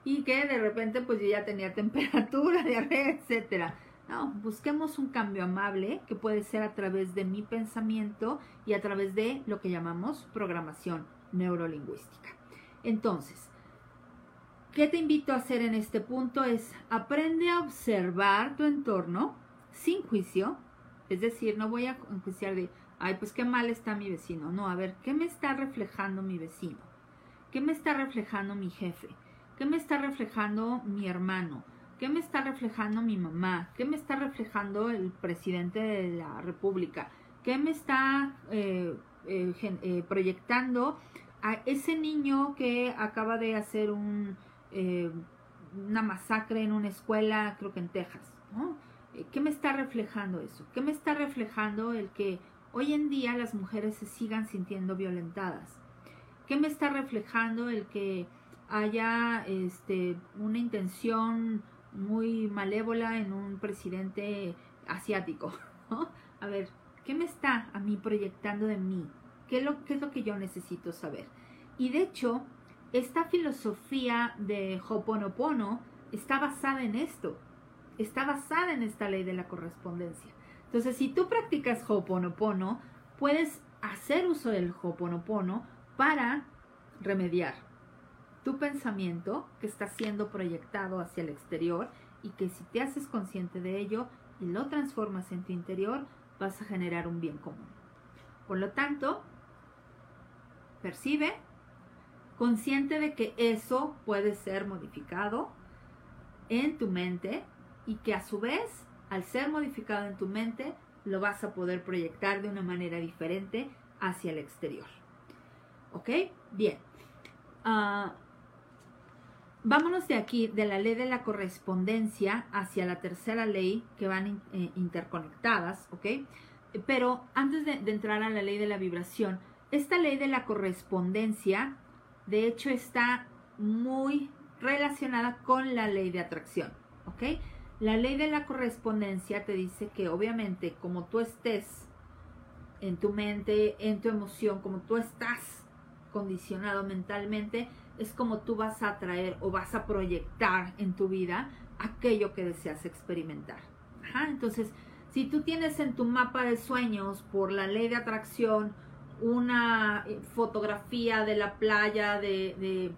C: Y que de repente pues yo ya tenía temperatura, diarrea, etcétera. No, busquemos un cambio amable que puede ser a través de mi pensamiento y a través de lo que llamamos programación neurolingüística. Entonces, ¿qué te invito a hacer en este punto? Es aprende a observar tu entorno sin juicio, es decir, no voy a enjuiciar de, ay, pues qué mal está mi vecino. No, a ver, ¿qué me está reflejando mi vecino? ¿Qué me está reflejando mi jefe? ¿Qué me está reflejando mi hermano? ¿Qué me está reflejando mi mamá? ¿Qué me está reflejando el presidente de la República? ¿Qué me está eh, eh, eh, proyectando a ese niño que acaba de hacer un, una masacre en una escuela, creo que en Texas. ¿no? Eh, ¿Qué me está reflejando eso? ¿Qué me está reflejando el que hoy en día las mujeres se sigan sintiendo violentadas? ¿Qué me está reflejando el que haya este, una intención muy malévola en un presidente asiático? A ver, ¿qué me está a mí proyectando de mí? ¿Qué es, lo, ¿Qué es lo que yo necesito saber? Y de hecho, esta filosofía de Hoponopono está basada en esto, está basada en esta ley de la correspondencia. Entonces, si tú practicas Hoponopono, puedes hacer uso del Hoponopono para remediar tu pensamiento que está siendo proyectado hacia el exterior y que si te haces consciente de ello y lo transformas en tu interior, vas a generar un bien común. Por lo tanto, percibe, consciente de que eso puede ser modificado en tu mente y que a su vez, al ser modificado en tu mente, lo vas a poder proyectar de una manera diferente hacia el exterior. ¿Ok? Bien. Ah, vámonos de aquí, de la ley de la correspondencia hacia la tercera ley que van eh, interconectadas, ¿ok? Pero antes de, de entrar a la ley de la vibración, esta ley de la correspondencia, de hecho, está muy relacionada con la ley de atracción, ¿ok? La ley de la correspondencia te dice que obviamente como tú estés en tu mente, en tu emoción, como tú estás condicionado mentalmente, es como tú vas a atraer o vas a proyectar en tu vida aquello que deseas experimentar. entonces, si tú tienes en tu mapa de sueños, por la ley de atracción, una eh, fotografía de la playa de,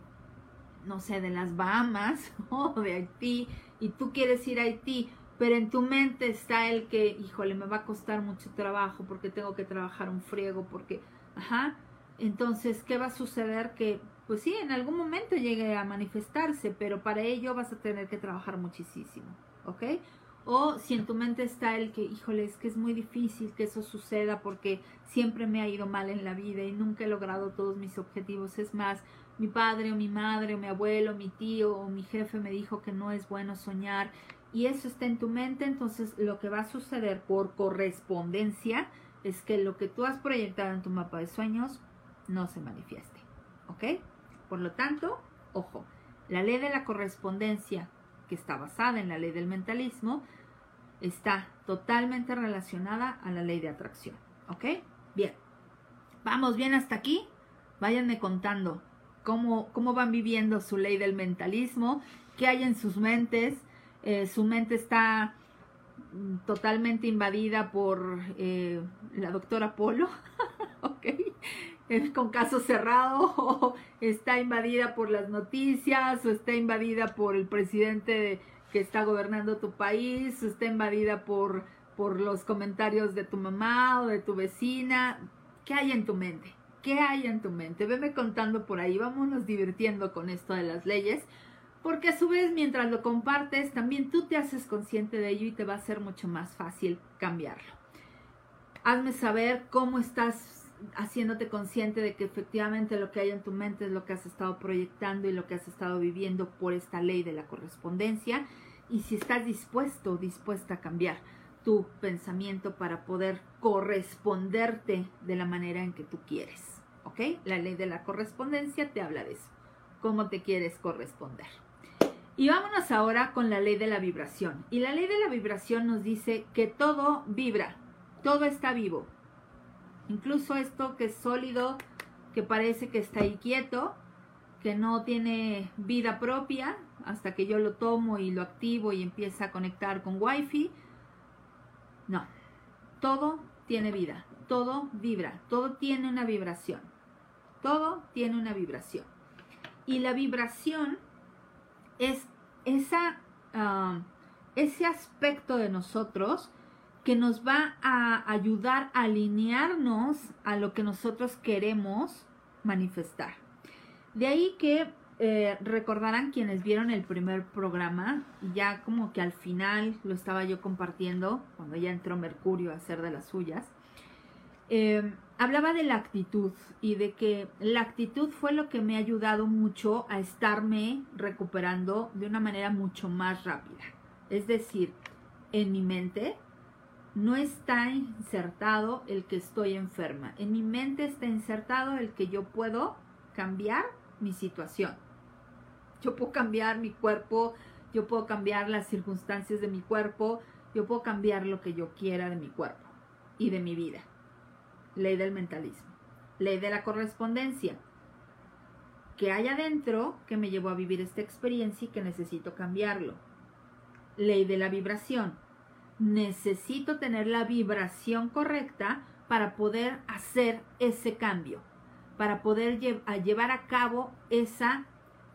C: no sé, de las Bahamas o de Haití, y tú quieres ir a Haití, pero en tu mente está el que, híjole, me va a costar mucho trabajo porque tengo que trabajar un friego, porque, ajá, entonces, ¿qué va a suceder? Que, pues sí, en algún momento llegue a manifestarse, pero para ello vas a tener que trabajar muchísimo, ¿ok? O si en tu mente está el que, híjole, es que es muy difícil que eso suceda porque siempre me ha ido mal en la vida y nunca he logrado todos mis objetivos. Es más, mi padre o mi madre o mi abuelo, mi tío o mi jefe me dijo que no es bueno soñar y eso está en tu mente, entonces lo que va a suceder por correspondencia es que lo que tú has proyectado en tu mapa de sueños no se manifieste. ¿Ok? Por lo tanto, ojo, la ley de la correspondencia, que está basada en la ley del mentalismo, está totalmente relacionada a la ley de atracción. ¿Ok? Bien. Vamos bien hasta aquí. Váyanme contando cómo, cómo van viviendo su ley del mentalismo, qué hay en sus mentes. Eh, su mente está mm, totalmente invadida por eh, la doctora Polo, con caso cerrado o está invadida por las noticias o está invadida por el presidente que está gobernando tu país o está invadida por, por los comentarios de tu mamá o de tu vecina. ¿Qué hay en tu mente? ¿Qué hay en tu mente? Veme contando por ahí, vámonos divirtiendo con esto de las leyes, porque a su vez mientras lo compartes, también tú te haces consciente de ello y te va a ser mucho más fácil cambiarlo. Hazme saber cómo estás haciéndote consciente de que efectivamente lo que hay en tu mente es lo que has estado proyectando y lo que has estado viviendo por esta ley de la correspondencia y si estás dispuesto dispuesta a cambiar tu pensamiento para poder corresponderte de la manera en que tú quieres. ¿Ok? La ley de la correspondencia te habla de eso. ¿Cómo te quieres corresponder? Y vámonos ahora con la ley de la vibración. Y la ley de la vibración nos dice que todo vibra, todo está vivo, Incluso esto que es sólido, que parece que está ahí quieto, que no tiene vida propia, hasta que yo lo tomo y lo activo y empieza a conectar con Wi-Fi. No, todo tiene vida, todo vibra, todo tiene una vibración. Todo tiene una vibración. Y la vibración es esa, ah, ese aspecto de nosotros que nos va a ayudar a alinearnos a lo que nosotros queremos manifestar. De ahí que eh, recordarán quienes vieron el primer programa, ya como que al final lo estaba yo compartiendo, cuando ya entró Mercurio a hacer de las suyas, eh, hablaba de la actitud y de que la actitud fue lo que me ha ayudado mucho a estarme recuperando de una manera mucho más rápida. Es decir, en mi mente no está insertado el que estoy enferma. En mi mente está insertado el que yo puedo cambiar mi situación. Yo puedo cambiar mi cuerpo, yo puedo cambiar las circunstancias de mi cuerpo, yo puedo cambiar lo que yo quiera de mi cuerpo y de mi vida. Ley del mentalismo. Ley de la correspondencia. Que hay adentro que me llevó a vivir esta experiencia y que necesito cambiarlo. Ley de la vibración. Necesito tener la vibración correcta para poder hacer ese cambio, para poder llevar a cabo esa,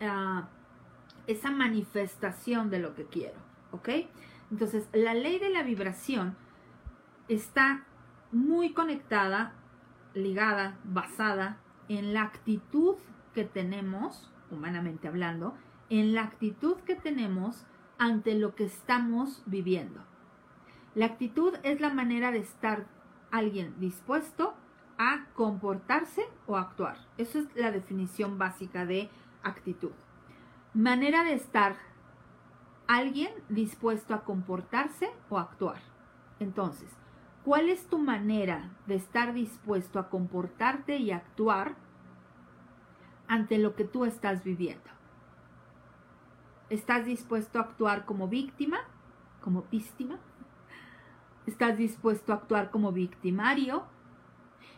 C: ah, esa manifestación de lo que quiero. ¿Ok? Entonces, la ley de la vibración está muy conectada, ligada, basada en la actitud que tenemos, humanamente hablando, en la actitud que tenemos ante lo que estamos viviendo. La actitud es la manera de estar alguien dispuesto a comportarse o actuar. Esa es la definición básica de actitud. Manera de estar alguien dispuesto a comportarse o actuar. Entonces, ¿Cuál es tu manera de estar dispuesto a comportarte y actuar ante lo que tú estás viviendo? ¿Estás dispuesto a actuar como víctima? ¿Como víctima? ¿Estás dispuesto a actuar como victimario?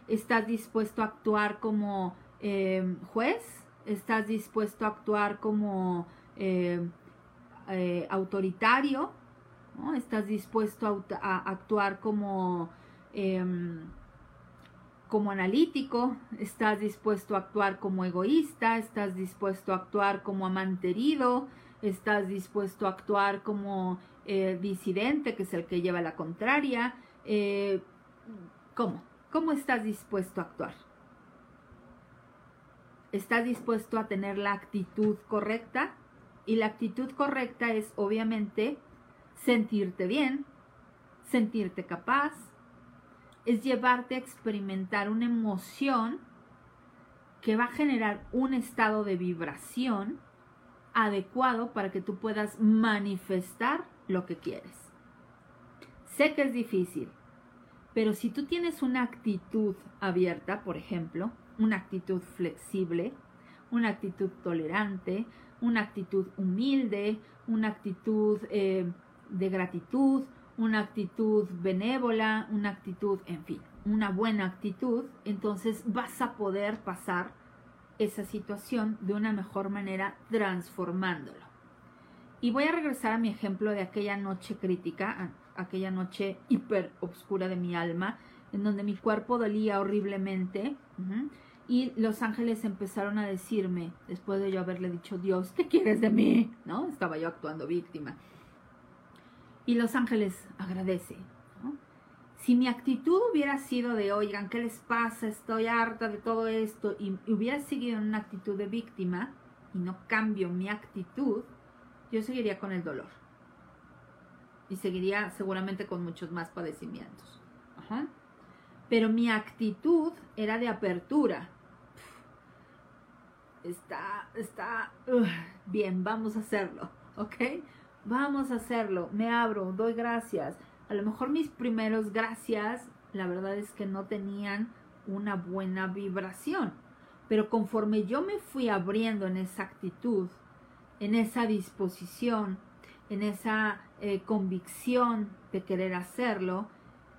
C: ¿Estás dispuesto a actuar como eh, juez? ¿Estás dispuesto a actuar como eh, eh, autoritario? Estás dispuesto a, actuar como, em, como analítico, estás dispuesto a actuar como egoísta, estás dispuesto a actuar como amante herido, estás dispuesto a actuar como eh, disidente, que es el que lleva la contraria. Eh, ¿Cómo? ¿Cómo estás dispuesto a actuar? ¿Estás dispuesto a tener la actitud correcta? Y la actitud correcta es obviamente sentirte bien, sentirte capaz, es llevarte a experimentar una emoción que va a generar un estado de vibración adecuado para que tú puedas manifestar lo que quieres. Sé que es difícil, pero si tú tienes una actitud abierta, por ejemplo, una actitud flexible, una actitud tolerante, una actitud humilde, una actitud eh, de gratitud, una actitud benévola, una actitud, en fin, una buena actitud, entonces vas a poder pasar esa situación de una mejor manera transformándolo. Y voy a regresar a mi ejemplo de aquella noche crítica, aquella noche hiper obscura de mi alma, en donde mi cuerpo dolía horriblemente. y los ángeles empezaron a decirme, después de yo haberle dicho, Dios, ¿qué quieres de mí? ¿No? Estaba yo actuando víctima. Y Los Ángeles agradece. Si mi actitud hubiera sido de, oigan, ¿qué les pasa? Estoy harta de todo esto, y hubiera seguido en una actitud de víctima, y no cambio mi actitud, yo seguiría con el dolor. Y seguiría seguramente con muchos más padecimientos. Pero mi actitud era de apertura. Está, está, bien, vamos a hacerlo, ¿ok? vamos a hacerlo, me abro, doy gracias. A lo mejor mis primeros gracias, la verdad es que no tenían una buena vibración, pero conforme yo me fui abriendo en esa actitud, en esa disposición, en esa eh, convicción de querer hacerlo,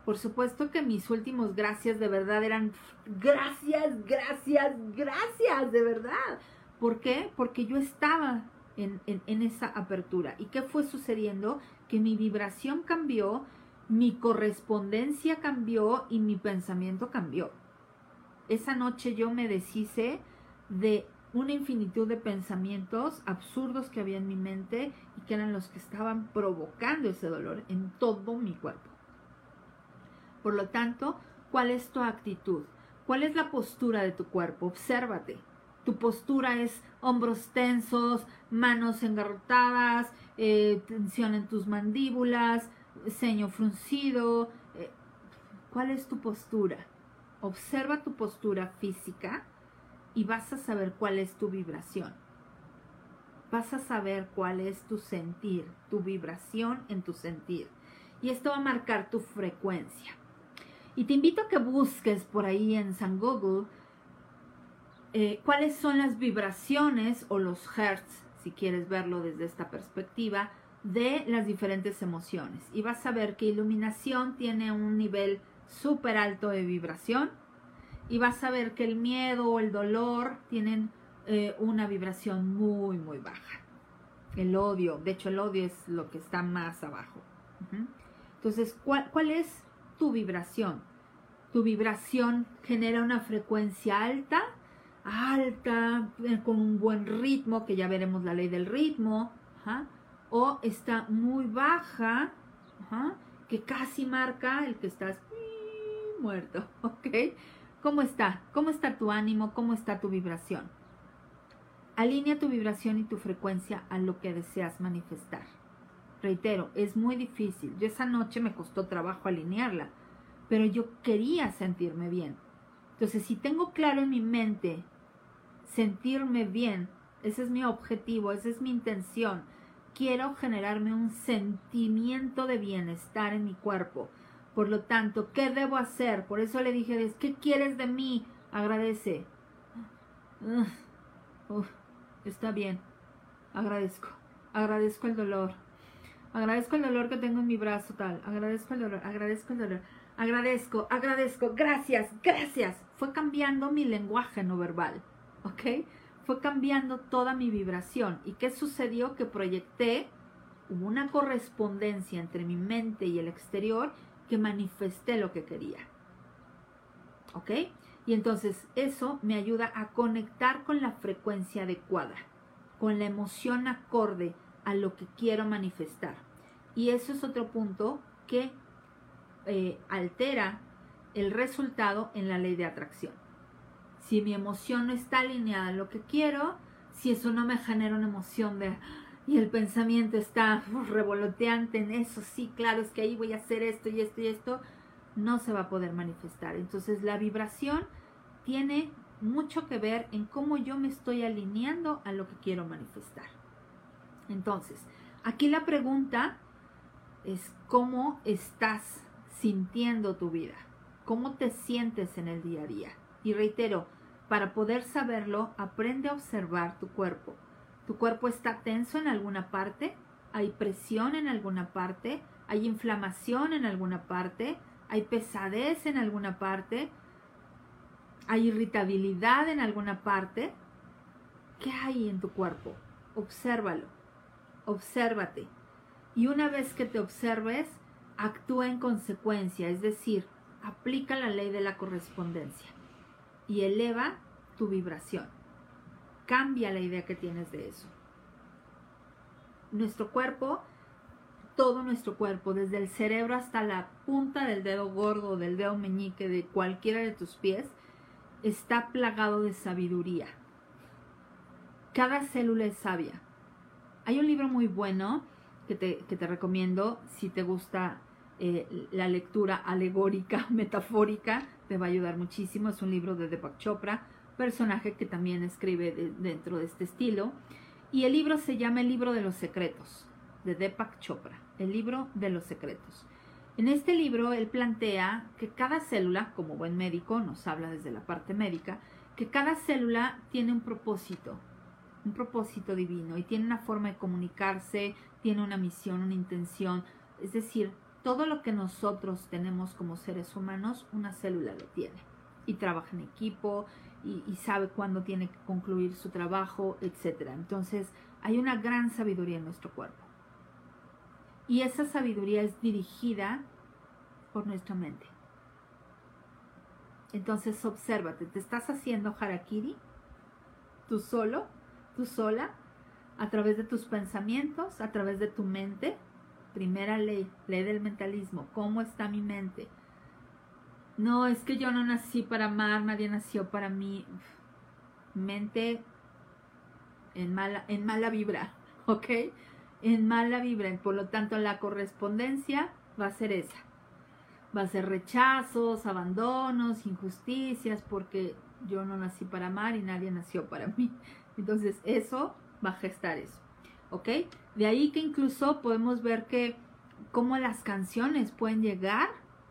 C: por supuesto que mis últimos gracias de verdad eran gracias, gracias, gracias, de verdad. ¿Por qué? Porque yo estaba en, esa apertura. ¿Y qué fue sucediendo? Que mi vibración cambió, mi correspondencia cambió y mi pensamiento cambió. Esa noche yo me deshice de una infinitud de pensamientos absurdos que había en mi mente y que eran los que estaban provocando ese dolor en todo mi cuerpo. Por lo tanto, ¿cuál es tu actitud? ¿Cuál es la postura de tu cuerpo? Obsérvate tu postura es hombros tensos, manos engarrotadas, eh, tensión en tus mandíbulas, ceño fruncido. Eh, ¿Cuál es tu postura? Observa tu postura física y vas a saber cuál es tu vibración. Vas a saber cuál es tu sentir, tu vibración en tu sentir. Y esto va a marcar tu frecuencia. Y te invito a que busques por ahí en San Google eh, cuáles son las vibraciones o los hertz, si quieres verlo desde esta perspectiva, de las diferentes emociones. Y vas a ver que iluminación tiene un nivel súper alto de vibración. Y vas a ver que el miedo o el dolor tienen eh, una vibración muy, muy baja. El odio, de hecho el odio es lo que está más abajo. Entonces, ¿cuál, ¿cuál es tu vibración? Tu vibración genera una frecuencia alta alta, eh, con un buen ritmo, que ya veremos la ley del ritmo, o está muy baja, que casi marca el que estás muerto, ¿ok? ¿Cómo está? ¿Cómo está tu ánimo? ¿Cómo está tu vibración? Alinea tu vibración y tu frecuencia a lo que deseas manifestar. Reitero, es muy difícil. Yo esa noche me costó trabajo alinearla, pero yo quería sentirme bien. Entonces, si tengo claro en mi mente sentirme bien. Ese es mi objetivo, esa es mi intención. Quiero generarme un sentimiento de bienestar en mi cuerpo. Por lo tanto, ¿qué debo hacer? Por eso le dije, ¿qué quieres de mí? Agradece. está bien. Agradezco. Agradezco el dolor. Agradezco el dolor que tengo en mi brazo tal. Agradezco el dolor. Agradezco el dolor. Agradezco. Agradezco. Gracias. Gracias. Fue cambiando mi lenguaje no verbal. ¿ok? Fue cambiando toda mi vibración. ¿Y qué sucedió? Que proyecté una correspondencia entre mi mente y el exterior que manifesté lo que quería. ¿Ok? Y entonces eso me ayuda a conectar con la frecuencia adecuada, con la emoción acorde a lo que quiero manifestar. Y eso es otro punto que eh, altera el resultado en la ley de atracción si mi emoción no está alineada a lo que quiero, si eso no me genera una emoción de y el pensamiento está revoloteante en eso, sí, claro, es que ahí voy a hacer esto y esto y esto, no se va a poder manifestar. Entonces la vibración tiene mucho que ver en cómo yo me estoy alineando a lo que quiero manifestar. Entonces, aquí la pregunta es cómo estás sintiendo tu vida, cómo te sientes en el día a día. Y reitero, para poder saberlo, aprende a observar tu cuerpo. ¿Tu cuerpo está tenso en alguna parte? ¿Hay presión en alguna parte? ¿Hay inflamación en alguna parte? ¿Hay pesadez en alguna parte? ¿Hay irritabilidad en alguna parte? ¿Qué hay en tu cuerpo? Obsérvalo. Obsérvate. Y una vez que te observes, actúa en consecuencia, es decir, aplica la ley de la correspondencia y eleva tu vibración. Cambia la idea que tienes de eso. Nuestro cuerpo, todo nuestro cuerpo, desde el cerebro hasta la punta del dedo gordo, del dedo meñique, de cualquiera de tus pies, está plagado de sabiduría. Cada célula es sabia. Hay un libro muy bueno que te, recomiendo si te gusta eh, la lectura alegórica, metafórica, te va a ayudar muchísimo. Es un libro de Deepak Chopra, personaje que también escribe dentro de este estilo. Y el libro se llama El libro de los secretos, de Deepak Chopra, el libro de los secretos. En este libro él plantea que cada célula, como buen médico, nos habla desde la parte médica, que cada célula tiene un propósito, un propósito divino y tiene una forma de comunicarse, tiene una misión, una intención. Es decir, todo lo que nosotros tenemos como seres humanos, una célula lo tiene. Y trabaja en equipo y, sabe cuándo tiene que concluir su trabajo, etc. Entonces, hay una gran sabiduría en nuestro cuerpo. Y esa sabiduría es dirigida por nuestra mente. Entonces, obsérvate, ¿te estás haciendo harakiri? ¿Tú solo? ¿Tú sola? ¿A través de tus pensamientos? ¿A través de tu mente? Primera ley, ley del mentalismo. ¿Cómo está mi mente? No, es que yo no nací para amar, nadie nació para mí. Mente en mala, en mala vibra, ¿ok? En mala vibra. Por lo tanto, la correspondencia va a ser esa. va a ser rechazos, abandonos, injusticias, porque yo no nací para amar y nadie nació para mí. Entonces eso va a gestar eso, ¿ok? De ahí que incluso podemos ver que cómo las canciones pueden llegar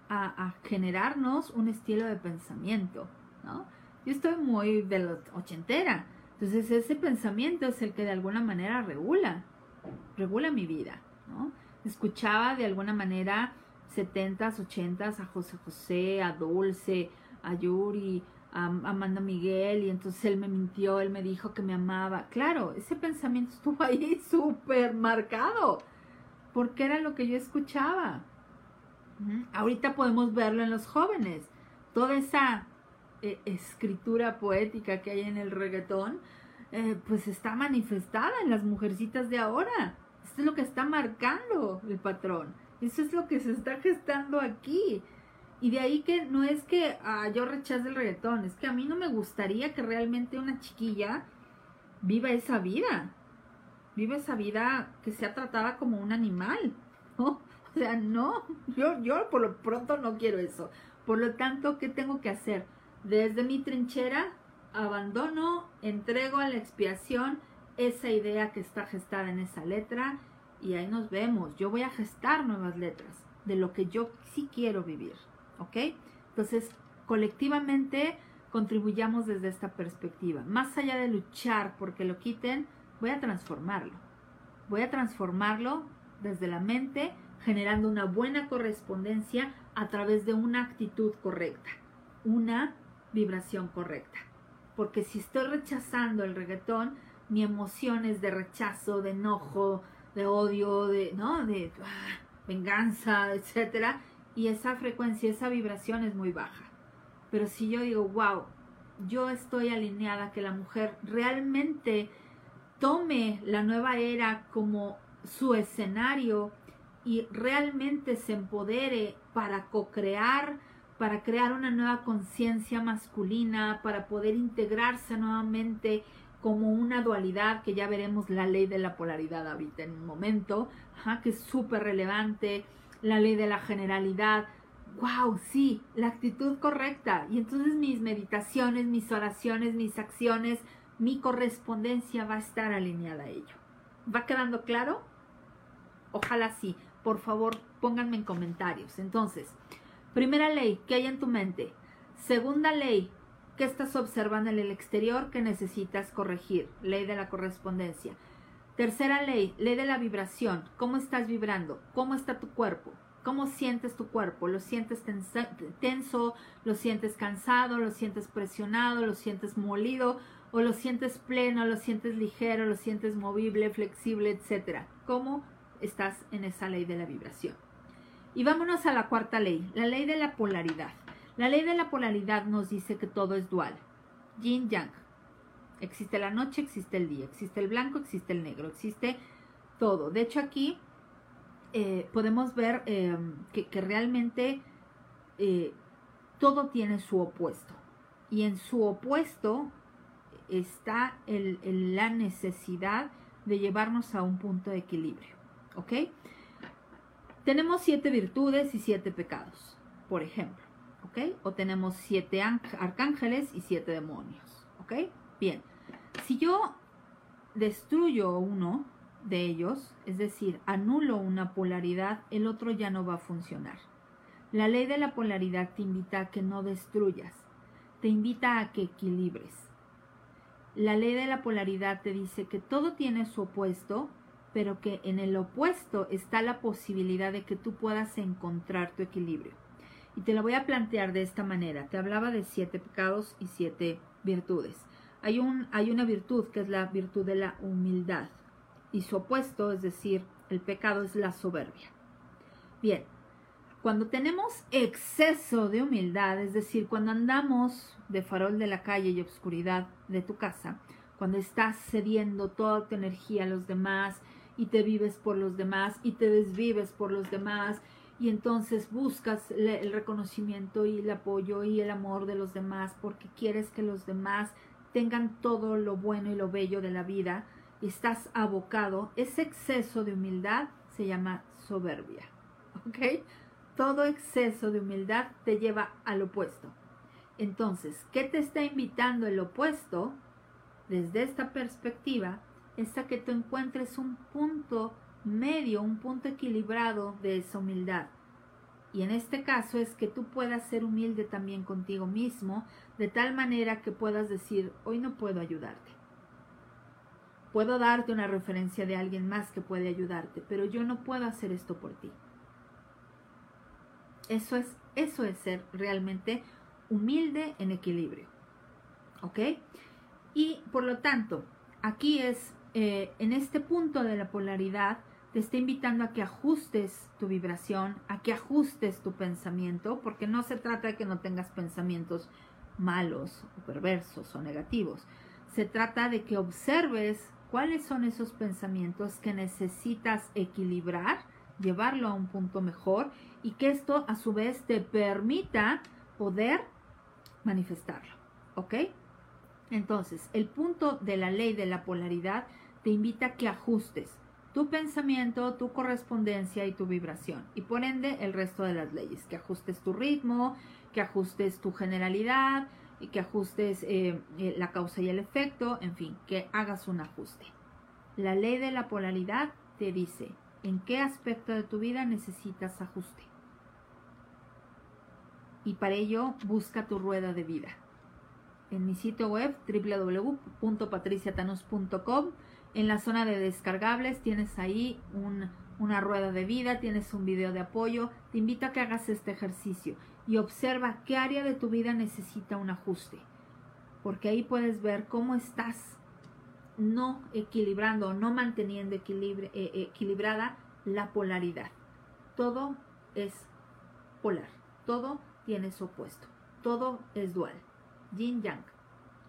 C: a, generarnos un estilo de pensamiento, ¿no? Yo estoy muy de los ochentera, entonces ese pensamiento es el que de alguna manera regula, regula mi vida, ¿no? Escuchaba de alguna manera 70s, 80s a José José, a Dulce, a Yuri, a Amanda Miguel y entonces él me mintió, él me dijo que me amaba. Claro, ese pensamiento estuvo ahí súper marcado porque era lo que yo escuchaba. Ahorita podemos verlo en los jóvenes. Toda esa eh, escritura poética que hay en el reggaetón, eh, pues está manifestada en las mujercitas de ahora. Esto es lo que está marcando el patrón. Eso es lo que se está gestando aquí. Y de ahí que no es que ah, yo rechace el reggaetón, es que a mí no me gustaría que realmente una chiquilla viva esa vida. Viva esa vida que sea tratada como un animal. ¿no? O sea, no, yo, yo por lo pronto no quiero eso. Por lo tanto, ¿qué tengo que hacer? Desde mi trinchera, abandono, entrego a la expiación esa idea que está gestada en esa letra y ahí nos vemos. Yo voy a gestar nuevas letras de lo que yo sí quiero vivir. ¿Ok? Entonces, colectivamente contribuyamos desde esta perspectiva. Más allá de luchar porque lo quiten, voy a transformarlo. Voy a transformarlo desde la mente generando una buena correspondencia a través de una actitud correcta, una vibración correcta. Porque si estoy rechazando el reggaetón, mi emoción es de rechazo, de enojo, de odio, de, ¿no? de ah, venganza, etcétera, y esa frecuencia, esa vibración es muy baja. Pero si yo digo, wow, yo estoy alineada que la mujer realmente tome la nueva era como su escenario y realmente se empodere para co-crear, para crear una nueva conciencia masculina, para poder integrarse nuevamente como una dualidad, que ya veremos la ley de la polaridad ahorita en un momento, que es súper relevante, la ley de la generalidad. ¡Wow! Sí, la actitud correcta. Y entonces mis meditaciones, mis oraciones, mis acciones, mi correspondencia va a estar alineada a ello. ¿Va quedando claro? Ojalá sí por favor pónganme en comentarios. Entonces, primera ley, ¿qué hay en tu mente? Segunda ley, ¿qué estás observando en el exterior que necesitas corregir? Ley de la correspondencia. Tercera ley, ley de la vibración. ¿Cómo estás vibrando? ¿Cómo está tu cuerpo? ¿Cómo sientes tu cuerpo? ¿Lo sientes tenso? ¿Lo sientes cansado? ¿Lo sientes presionado? ¿Lo sientes molido? ¿O lo sientes pleno? ¿Lo sientes ligero? ¿Lo sientes movible, flexible, etcétera? ¿Cómo estás en esa ley de la vibración. Y vámonos a la cuarta ley, la ley de la polaridad. La ley de la polaridad nos dice que todo es dual. Yin yang. Existe la noche, existe el día, existe el blanco, existe el negro, existe todo. De hecho aquí eh, podemos ver em, que, realmente eh, todo tiene su opuesto. Y en su opuesto está la necesidad de llevarnos a un punto de equilibrio. ¿ok? Tenemos siete virtudes y siete pecados, por ejemplo, ¿ok? O tenemos siete arcángeles y siete demonios, ¿ok? Bien, si yo destruyo uno de ellos, es decir, anulo una polaridad, el otro ya no va a funcionar. La ley de la polaridad te invita a que no destruyas, te invita a que equilibres. La ley de la polaridad te dice que todo tiene su opuesto pero que en el opuesto está la posibilidad de que tú puedas encontrar tu equilibrio. Y te lo voy a plantear de esta manera. Te hablaba de siete pecados y siete virtudes. Hay, un, hay una virtud que es la virtud de la humildad y su opuesto, es decir, el pecado es la soberbia. Bien, cuando tenemos exceso de humildad, es decir, cuando andamos de farol de la calle y obscuridad de tu casa, cuando estás cediendo toda tu energía a los demás y te vives por los demás y te desvives por los demás y entonces buscas el reconocimiento y el apoyo y el amor de los demás porque quieres que los demás tengan todo lo bueno y lo bello de la vida y estás abocado, ese exceso de humildad se llama soberbia. ¿Ok? todo exceso de humildad te lleva al opuesto. Entonces, ¿qué te está invitando el opuesto? Desde esta perspectiva, es a que tú encuentres un punto medio, un punto equilibrado de esa humildad. Y en este caso es que tú puedas ser humilde también contigo mismo, de tal manera que puedas decir, hoy no puedo ayudarte. Puedo darte una referencia de alguien más que puede ayudarte, pero yo no puedo hacer esto por ti. Eso es, eso es ser realmente humilde en equilibrio. ¿Ok? Y por lo tanto, aquí es, eh, en este punto de la polaridad, te está invitando a que ajustes tu vibración, a que ajustes tu pensamiento, porque no se trata de que no tengas pensamientos malos perversos o negativos. Se trata de que observes cuáles son esos pensamientos que necesitas equilibrar, llevarlo a un punto mejor y que esto a su vez te permita poder manifestarlo. ¿Ok? Entonces, el punto de la ley de la polaridad te invita a que ajustes tu pensamiento, tu correspondencia y tu vibración. Y por ende, el resto de las leyes, que ajustes tu ritmo, que ajustes tu generalidad, y que ajustes eh, eh, la causa y el efecto, en fin, que hagas un ajuste. La ley de la polaridad te dice en qué aspecto de tu vida necesitas ajuste y para ello busca tu rueda de vida. En mi sitio web www.patriciatanos.com, en la zona de descargables tienes ahí una rueda de vida, tienes un video de apoyo. Te invito a que hagas este ejercicio y observa qué área de tu vida necesita un ajuste. Porque ahí puedes ver cómo estás no equilibrando, no manteniendo eh, equilibrada la polaridad. Todo es polar, todo tiene su opuesto. Todo es dual. Yin yang,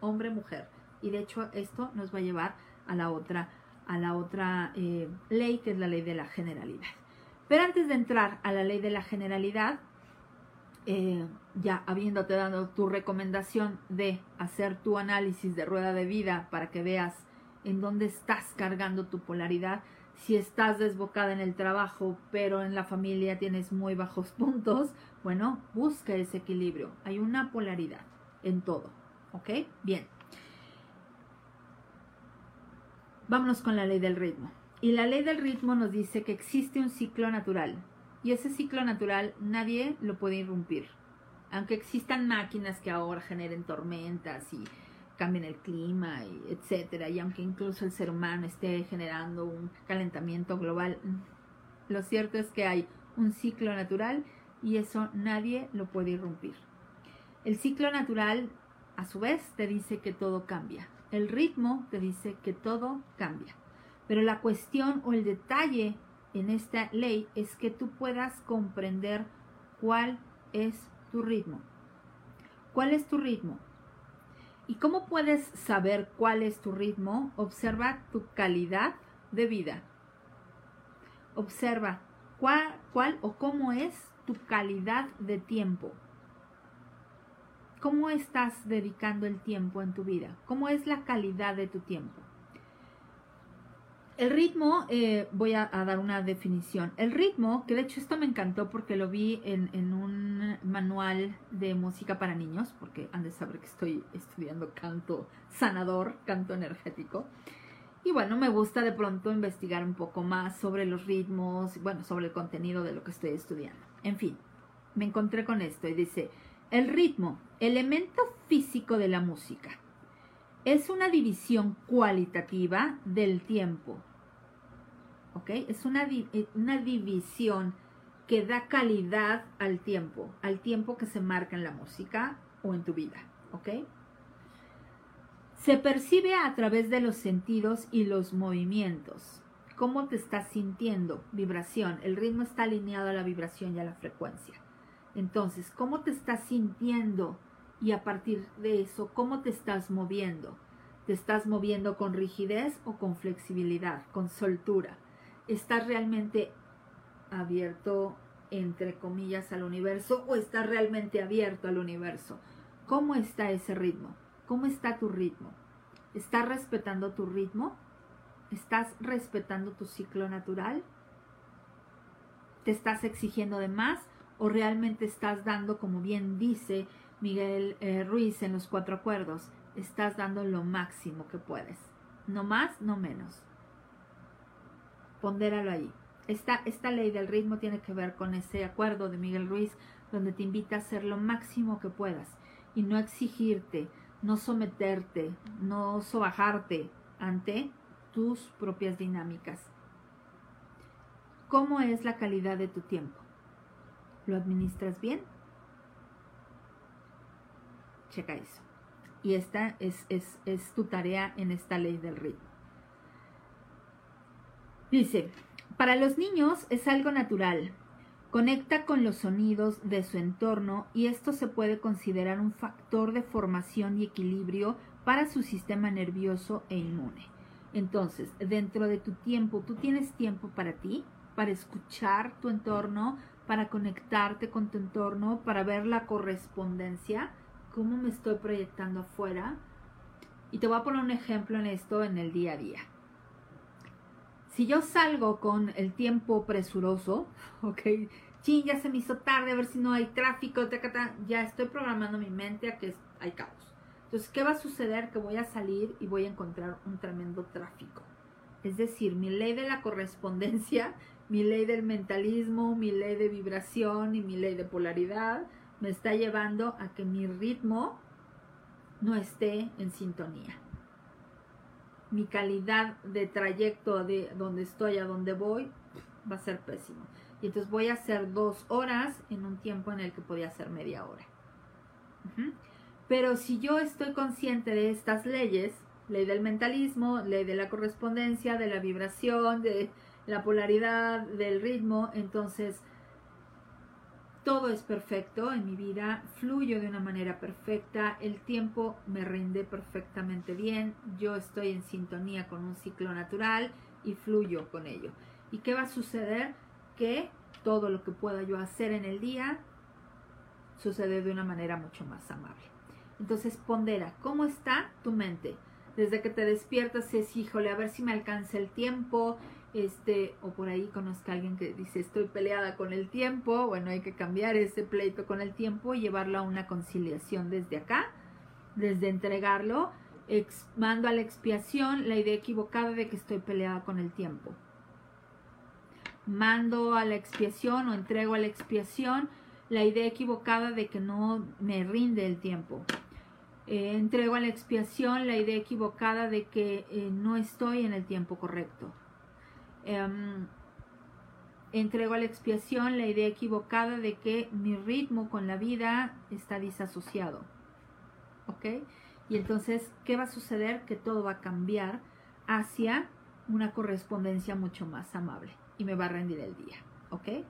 C: hombre mujer. Y de hecho esto nos va a llevar a la otra, a la otra eh, ley que es la ley de la generalidad. Pero antes de entrar a la ley de la generalidad, eh, ya habiéndote dado tu recomendación de hacer tu análisis de rueda de vida para que veas en dónde estás cargando tu polaridad, si estás desbocada en el trabajo, pero en la familia tienes muy bajos puntos, bueno, busca ese equilibrio. Hay una polaridad en todo. ¿Ok? Bien. Vámonos con la ley del ritmo. Y la ley del ritmo nos dice que existe un ciclo natural. Y ese ciclo natural nadie lo puede irrumpir. Aunque existan máquinas que ahora generen tormentas y cambien el clima, etcétera, y aunque incluso el ser humano esté generando un calentamiento global, lo cierto es que hay un ciclo natural y eso nadie lo puede irrumpir. El ciclo natural, a su vez, te dice que todo cambia. El ritmo te dice que todo cambia. Pero la cuestión o el detalle en esta ley es que tú puedas comprender cuál es tu ritmo. ¿Cuál es tu ritmo? ¿Y cómo puedes saber cuál es tu ritmo? Observa tu calidad de vida. Observa cuál, cuál o cómo es tu calidad de tiempo. ¿Cómo estás dedicando el tiempo en tu vida? ¿Cómo es la calidad de tu tiempo? El ritmo, eh, voy a, dar una definición. El ritmo, que de hecho esto me encantó porque lo vi en, un manual de música para niños, porque han de saber que estoy estudiando canto sanador, canto energético. Y bueno, me gusta de pronto investigar un poco más sobre los ritmos, bueno, sobre el contenido de lo que estoy estudiando. En fin, me encontré con esto y dice, el ritmo, elemento físico de la música es una división cualitativa del tiempo. ¿Ok? Es una, eh, una división que da calidad al tiempo, al tiempo que se marca en la música o en tu vida. ¿Ok? Se percibe a través de los sentidos y los movimientos. ¿Cómo te estás sintiendo? Vibración. El ritmo está alineado a la vibración y a la frecuencia. Entonces, ¿cómo te estás sintiendo? y a partir de eso, ¿cómo te estás moviendo? ¿Te estás moviendo con rigidez o con flexibilidad, con soltura? ¿Estás realmente abierto, entre comillas, al universo o estás realmente abierto al universo? ¿Cómo está ese ritmo? ¿Cómo está tu ritmo? ¿Estás respetando tu ritmo? ¿Estás respetando tu ciclo natural? ¿Te estás exigiendo de más o realmente estás dando, como bien dice Miguel eh, Ruiz en los cuatro acuerdos, estás dando lo máximo que puedes. No más, no menos. Pondéralo ahí. Esta, esta ley del ritmo tiene que ver con ese acuerdo de Miguel Ruiz, donde te invita a hacer lo máximo que puedas y no exigirte, no someterte, no sobajarte ante tus propias dinámicas. ¿Cómo es la calidad de tu tiempo? ¿Lo administras bien? Checa eso. Y esta es, es, es tu tarea en esta ley del ritmo. Dice, para los niños es algo natural. Conecta con los sonidos de su entorno y esto se puede considerar un factor de formación y equilibrio para su sistema nervioso e inmune. Entonces, dentro de tu tiempo, tú tienes tiempo para ti, para escuchar tu entorno, para conectarte con tu entorno, para ver la correspondencia, cómo me estoy proyectando afuera. Y te voy a poner un ejemplo en esto en el día a día. Si yo salgo con el tiempo presuroso, ok, ching, ya se me hizo tarde, a ver si no hay tráfico, ya estoy programando mi mente a que hay caos. Entonces, ¿qué va a suceder? Que voy a salir y voy a encontrar un tremendo tráfico. Es decir, mi ley de la correspondencia, mi ley del mentalismo, mi ley de vibración y mi ley de polaridad me está llevando a que mi ritmo no esté en sintonía mi calidad de trayecto de donde estoy a donde voy va a ser pésimo. Y entonces voy a hacer dos horas en un tiempo en el que podía hacer media hora. Pero si yo estoy consciente de estas leyes, ley del mentalismo, ley de la correspondencia, de la vibración, de la polaridad, del ritmo, entonces todo es perfecto en mi vida, fluyo de una manera perfecta, el tiempo me rinde perfectamente bien, yo estoy en sintonía con un ciclo natural y fluyo con ello. ¿Y qué va a suceder? Que todo lo que pueda yo hacer en el día sucede de una manera mucho más amable. Entonces pondera, ¿cómo está tu mente? Desde que te despiertas es, híjole, a ver si me alcanza el tiempo, este, o por ahí conozca a alguien que dice estoy peleada con el tiempo, bueno, hay que cambiar ese pleito con el tiempo y llevarlo a una conciliación desde acá, desde entregarlo, mando a la expiación la idea equivocada de que estoy peleada con el tiempo. Mando a la expiación o entrego a la expiación la idea equivocada de que no me rinde el tiempo. Eh, entrego a la expiación la idea equivocada de que eh, no estoy en el tiempo correcto. Em, entrego a la expiación la idea equivocada de que mi ritmo con la vida está disasociado. ¿Ok? Y entonces, ¿qué va a suceder? Que todo va a cambiar hacia una correspondencia mucho más amable y me va a rendir el día. ¿Ok?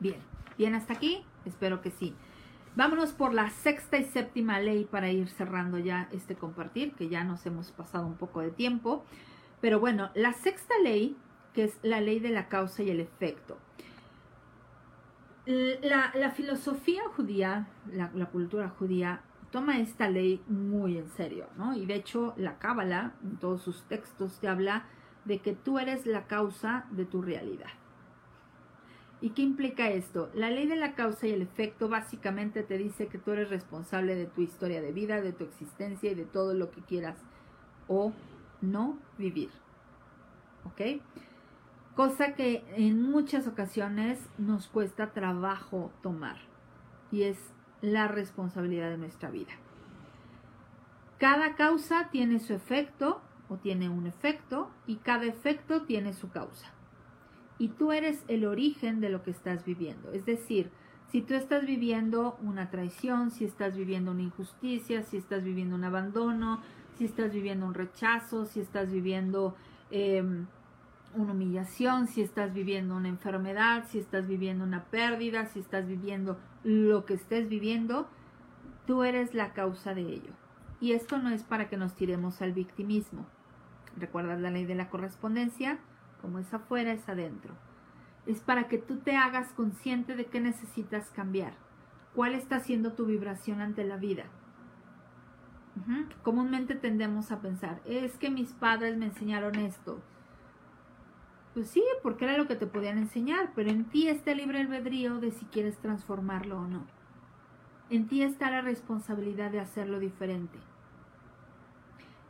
C: Bien, bien hasta aquí, espero que sí. Vámonos por la sexta y séptima ley para ir cerrando ya este compartir, que ya nos hemos pasado un poco de tiempo. Pero bueno, la sexta ley que es la ley de la causa y el efecto. La, filosofía judía, la, cultura judía, toma esta ley muy en serio, ¿no? Y de hecho, la Cábala, en todos sus textos, te habla de que tú eres la causa de tu realidad. ¿Y qué implica esto? La ley de la causa y el efecto básicamente te dice que tú eres responsable de tu historia de vida, de tu existencia y de todo lo que quieras o no vivir. ¿Ok? Cosa que en muchas ocasiones nos cuesta trabajo tomar y es la responsabilidad de nuestra vida. Cada causa tiene su efecto o tiene un efecto y cada efecto tiene su causa. Y tú eres el origen de lo que estás viviendo. Es decir, si tú estás viviendo una traición, si estás viviendo una injusticia, si estás viviendo un abandono, si estás viviendo un rechazo, si estás viviendo em, una humillación, si estás viviendo una enfermedad, si estás viviendo una pérdida, si estás viviendo lo que estés viviendo, tú eres la causa de ello. Y esto no es para que nos tiremos al victimismo. ¿Recuerdas la ley de la correspondencia? Como es afuera, es adentro. Es para que tú te hagas consciente de que necesitas cambiar. ¿Cuál está siendo tu vibración ante la vida? Comúnmente tendemos a pensar, es que mis padres me enseñaron esto, Pues sí, porque era lo que te podían enseñar, pero en ti está el libre albedrío de si quieres transformarlo o no. En ti está la responsabilidad de hacerlo diferente.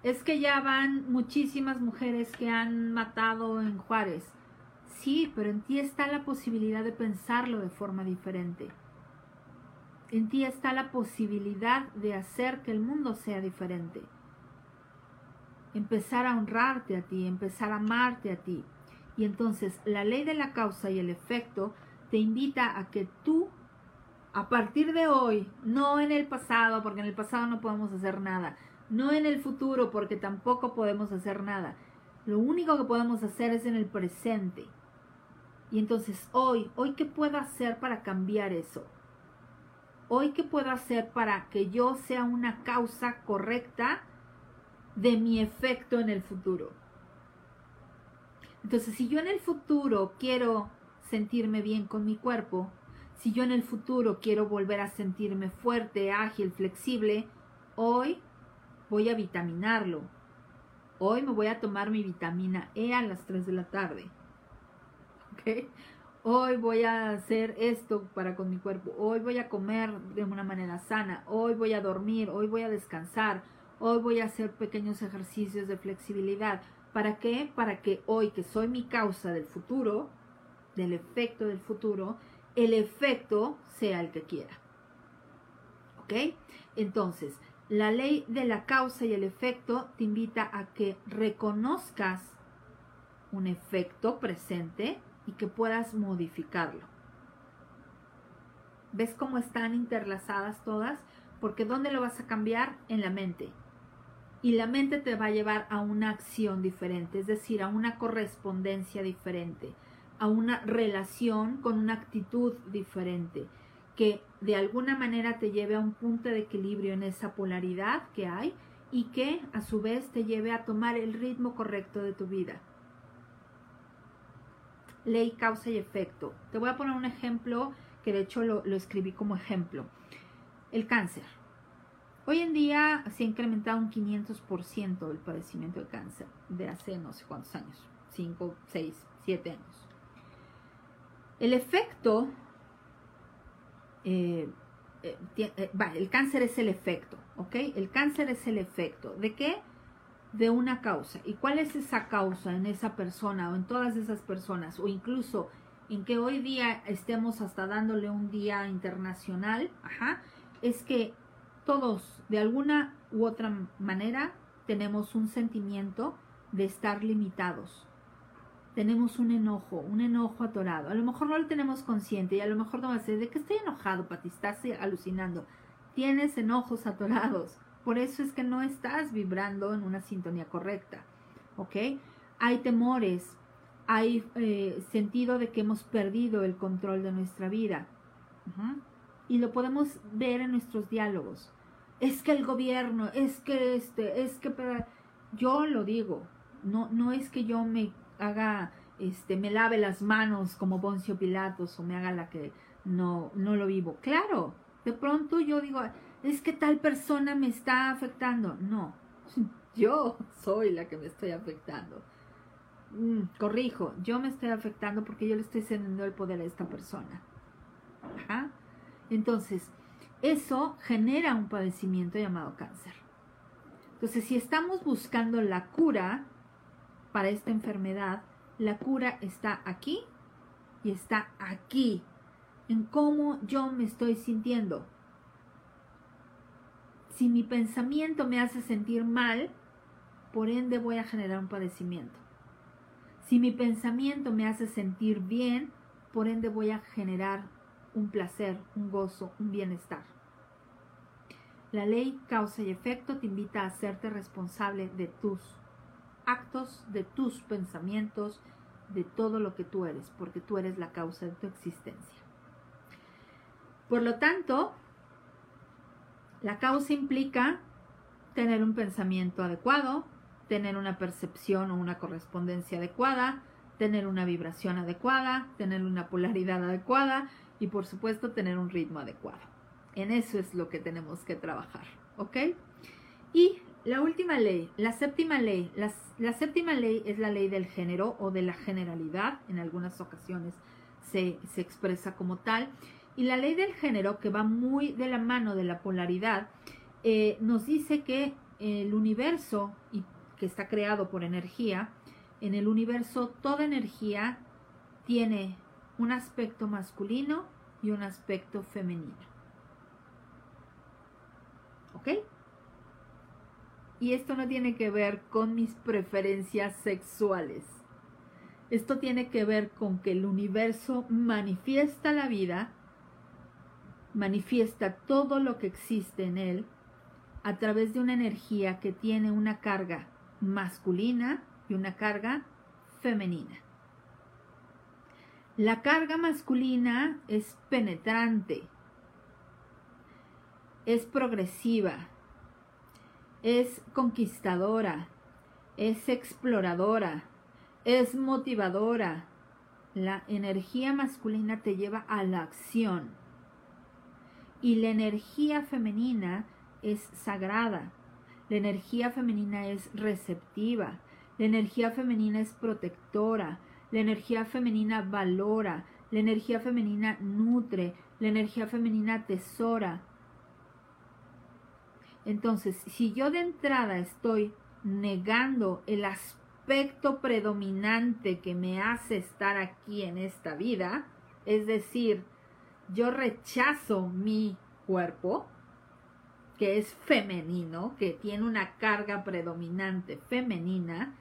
C: Es que ya van muchísimas mujeres que han matado en Juárez. Sí, pero en ti está la posibilidad de pensarlo de forma diferente. En ti está la posibilidad de hacer que el mundo sea diferente. Empezar a honrarte a ti, empezar a amarte a ti. Y entonces la ley de la causa y el efecto te invita a que tú, a partir de hoy, no en el pasado, porque en el pasado no podemos hacer nada, no en el futuro, porque tampoco podemos hacer nada. Lo único que podemos hacer es en el presente. Y entonces hoy, hoy qué puedo hacer para cambiar eso? Hoy qué puedo hacer para que yo sea una causa correcta de mi efecto en el futuro. Entonces, si yo en el futuro quiero sentirme bien con mi cuerpo, si yo en el futuro quiero volver a sentirme fuerte, ágil, flexible, hoy voy a vitaminarlo. Hoy me voy a tomar mi vitamina E a las 3 de la tarde. ¿Ok? Hoy voy a hacer esto para con mi cuerpo. Hoy voy a comer de una manera sana. Hoy voy a dormir. Hoy voy a descansar. Hoy voy a hacer pequeños ejercicios de flexibilidad. ¿Para qué? Para que hoy, que soy mi causa del futuro, del efecto del futuro, el efecto sea el que quiera. ¿Ok? Entonces, la ley de la causa y el efecto te invita a que reconozcas un efecto presente y que puedas modificarlo. ¿Ves cómo están interlazadas todas? Porque ¿dónde lo vas a cambiar? En la mente y la mente te va a llevar a una acción diferente, es decir, a una correspondencia diferente, a una relación con una actitud diferente, que de alguna manera te lleve a un punto de equilibrio en esa polaridad que hay y que a su vez te lleve a tomar el ritmo correcto de tu vida. Ley, causa y efecto. Te voy a poner un ejemplo que de hecho lo, lo escribí como ejemplo. El cáncer. Hoy en día se ha incrementado un 500% el padecimiento de cáncer de hace no sé cuántos años, 5, 6, 7 años. El efecto, eh, eh, eh, el cáncer es el efecto, ¿ok? El cáncer es el efecto. ¿De qué? De una causa. ¿Y cuál es esa causa en esa persona o en todas esas personas? O incluso en que hoy día estemos hasta dándole un día internacional, ajá, es que todos, de alguna u otra manera, tenemos un sentimiento de estar limitados. Tenemos un enojo, un enojo atorado. A lo mejor no lo tenemos consciente y a lo mejor no va a ser de que estoy enojado, Pati, estás alucinando. Tienes enojos atorados. Por eso es que no estás vibrando en una sintonía correcta. ¿Ok? Hay temores, hay eh, sentido de que hemos perdido el control de nuestra vida. Y lo podemos ver en nuestros diálogos es que el gobierno, es que este, es que yo lo digo, no, no es que yo me haga, este, me lave las manos como Poncio Pilatos o me haga la que no, no lo vivo. Claro, de pronto yo digo, es que tal persona me está afectando. No, yo soy la que me estoy afectando. Mm, corrijo, yo me estoy afectando porque yo le estoy cediendo el poder a esta persona. Ajá. Entonces, eso genera un padecimiento llamado cáncer. Entonces, si estamos buscando la cura para esta enfermedad, la cura está aquí y está aquí, en cómo yo me estoy sintiendo. Si mi pensamiento me hace sentir mal, por ende voy a generar un padecimiento. Si mi pensamiento me hace sentir bien, por ende voy a generar un placer, un gozo, un bienestar. La ley causa y efecto te invita a hacerte responsable de tus actos, de tus pensamientos, de todo lo que tú eres, porque tú eres la causa de tu existencia. Por lo tanto, la causa implica tener un pensamiento adecuado, tener una percepción o una correspondencia adecuada, tener una vibración adecuada, tener una polaridad adecuada y por supuesto tener un ritmo adecuado. En eso es lo que tenemos que trabajar, ¿ok? Y la última ley, la séptima ley, la, séptima ley es la ley del género o de la generalidad, en algunas ocasiones se, expresa como tal, y la ley del género, que va muy de la mano de la polaridad, eh, nos dice que el universo, que está creado por energía, en el universo toda energía tiene un aspecto masculino y un aspecto femenino. ¿Ok? Y esto no tiene que ver con mis preferencias sexuales. Esto tiene que ver con que el universo manifiesta la vida, manifiesta todo lo que existe en él a través de una energía que tiene una carga masculina y una carga femenina. La carga masculina es penetrante, es progresiva, es conquistadora, es exploradora, es motivadora. La energía masculina te lleva a la acción y la energía femenina es sagrada. La energía femenina es receptiva. La energía femenina es protectora. La energía femenina valora. La energía femenina nutre. La energía femenina tesora. Entonces, si yo de entrada estoy negando el aspecto predominante que me hace estar aquí en esta vida, es decir, yo rechazo mi cuerpo, que es femenino, que tiene una carga predominante femenina,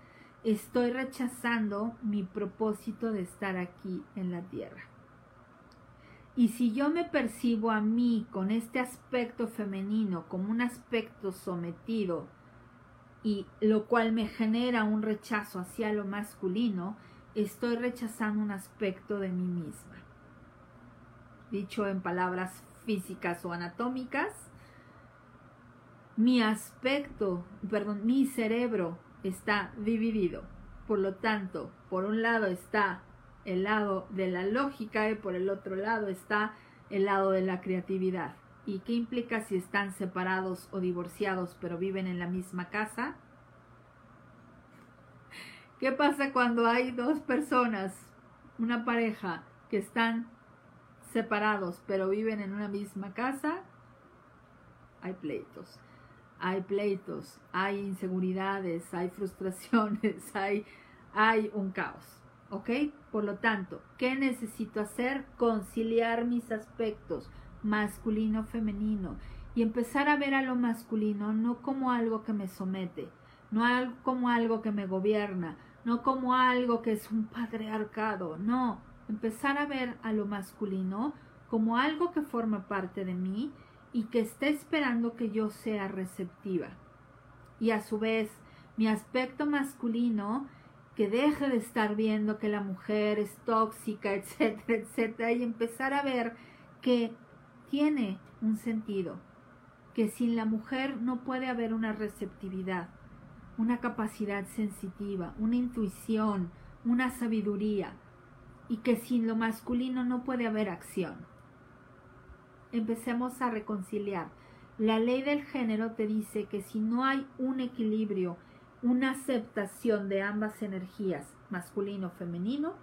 C: estoy rechazando mi propósito de estar aquí en la tierra. Y si yo me percibo a mí con este aspecto femenino como un aspecto sometido, y lo cual me genera un rechazo hacia lo masculino, estoy rechazando un aspecto de mí misma. Dicho en palabras físicas o anatómicas, mi aspecto, perdón, mi cerebro está dividido. Por lo tanto, por un lado está el lado de la lógica y por el otro lado está el lado de la creatividad. ¿Y qué implica si están separados o divorciados pero viven en la misma casa? ¿Qué pasa cuando hay dos personas, una pareja, que están separados pero viven en una misma casa? Hay pleitos, hay pleitos, hay inseguridades, hay frustraciones, hay, hay un caos. ¿Ok? Por lo tanto, ¿qué necesito hacer? Conciliar mis aspectos masculino-femenino y empezar a ver a lo masculino no como algo que me somete, no como algo que me gobierna, no como algo que es un patriarcado, no, empezar a ver a lo masculino como algo que forma parte de mí y que está esperando que yo sea receptiva. Y a su vez, mi aspecto masculino que deje de estar viendo que la mujer es tóxica, etcétera, etcétera, y empezar a ver que tiene un sentido, que sin la mujer no puede haber una receptividad, una capacidad sensitiva, una intuición, una sabiduría, y que sin lo masculino no puede haber acción. Empecemos a reconciliar. La ley del género te dice que si no hay un equilibrio una aceptación de ambas energías, masculino-femenino,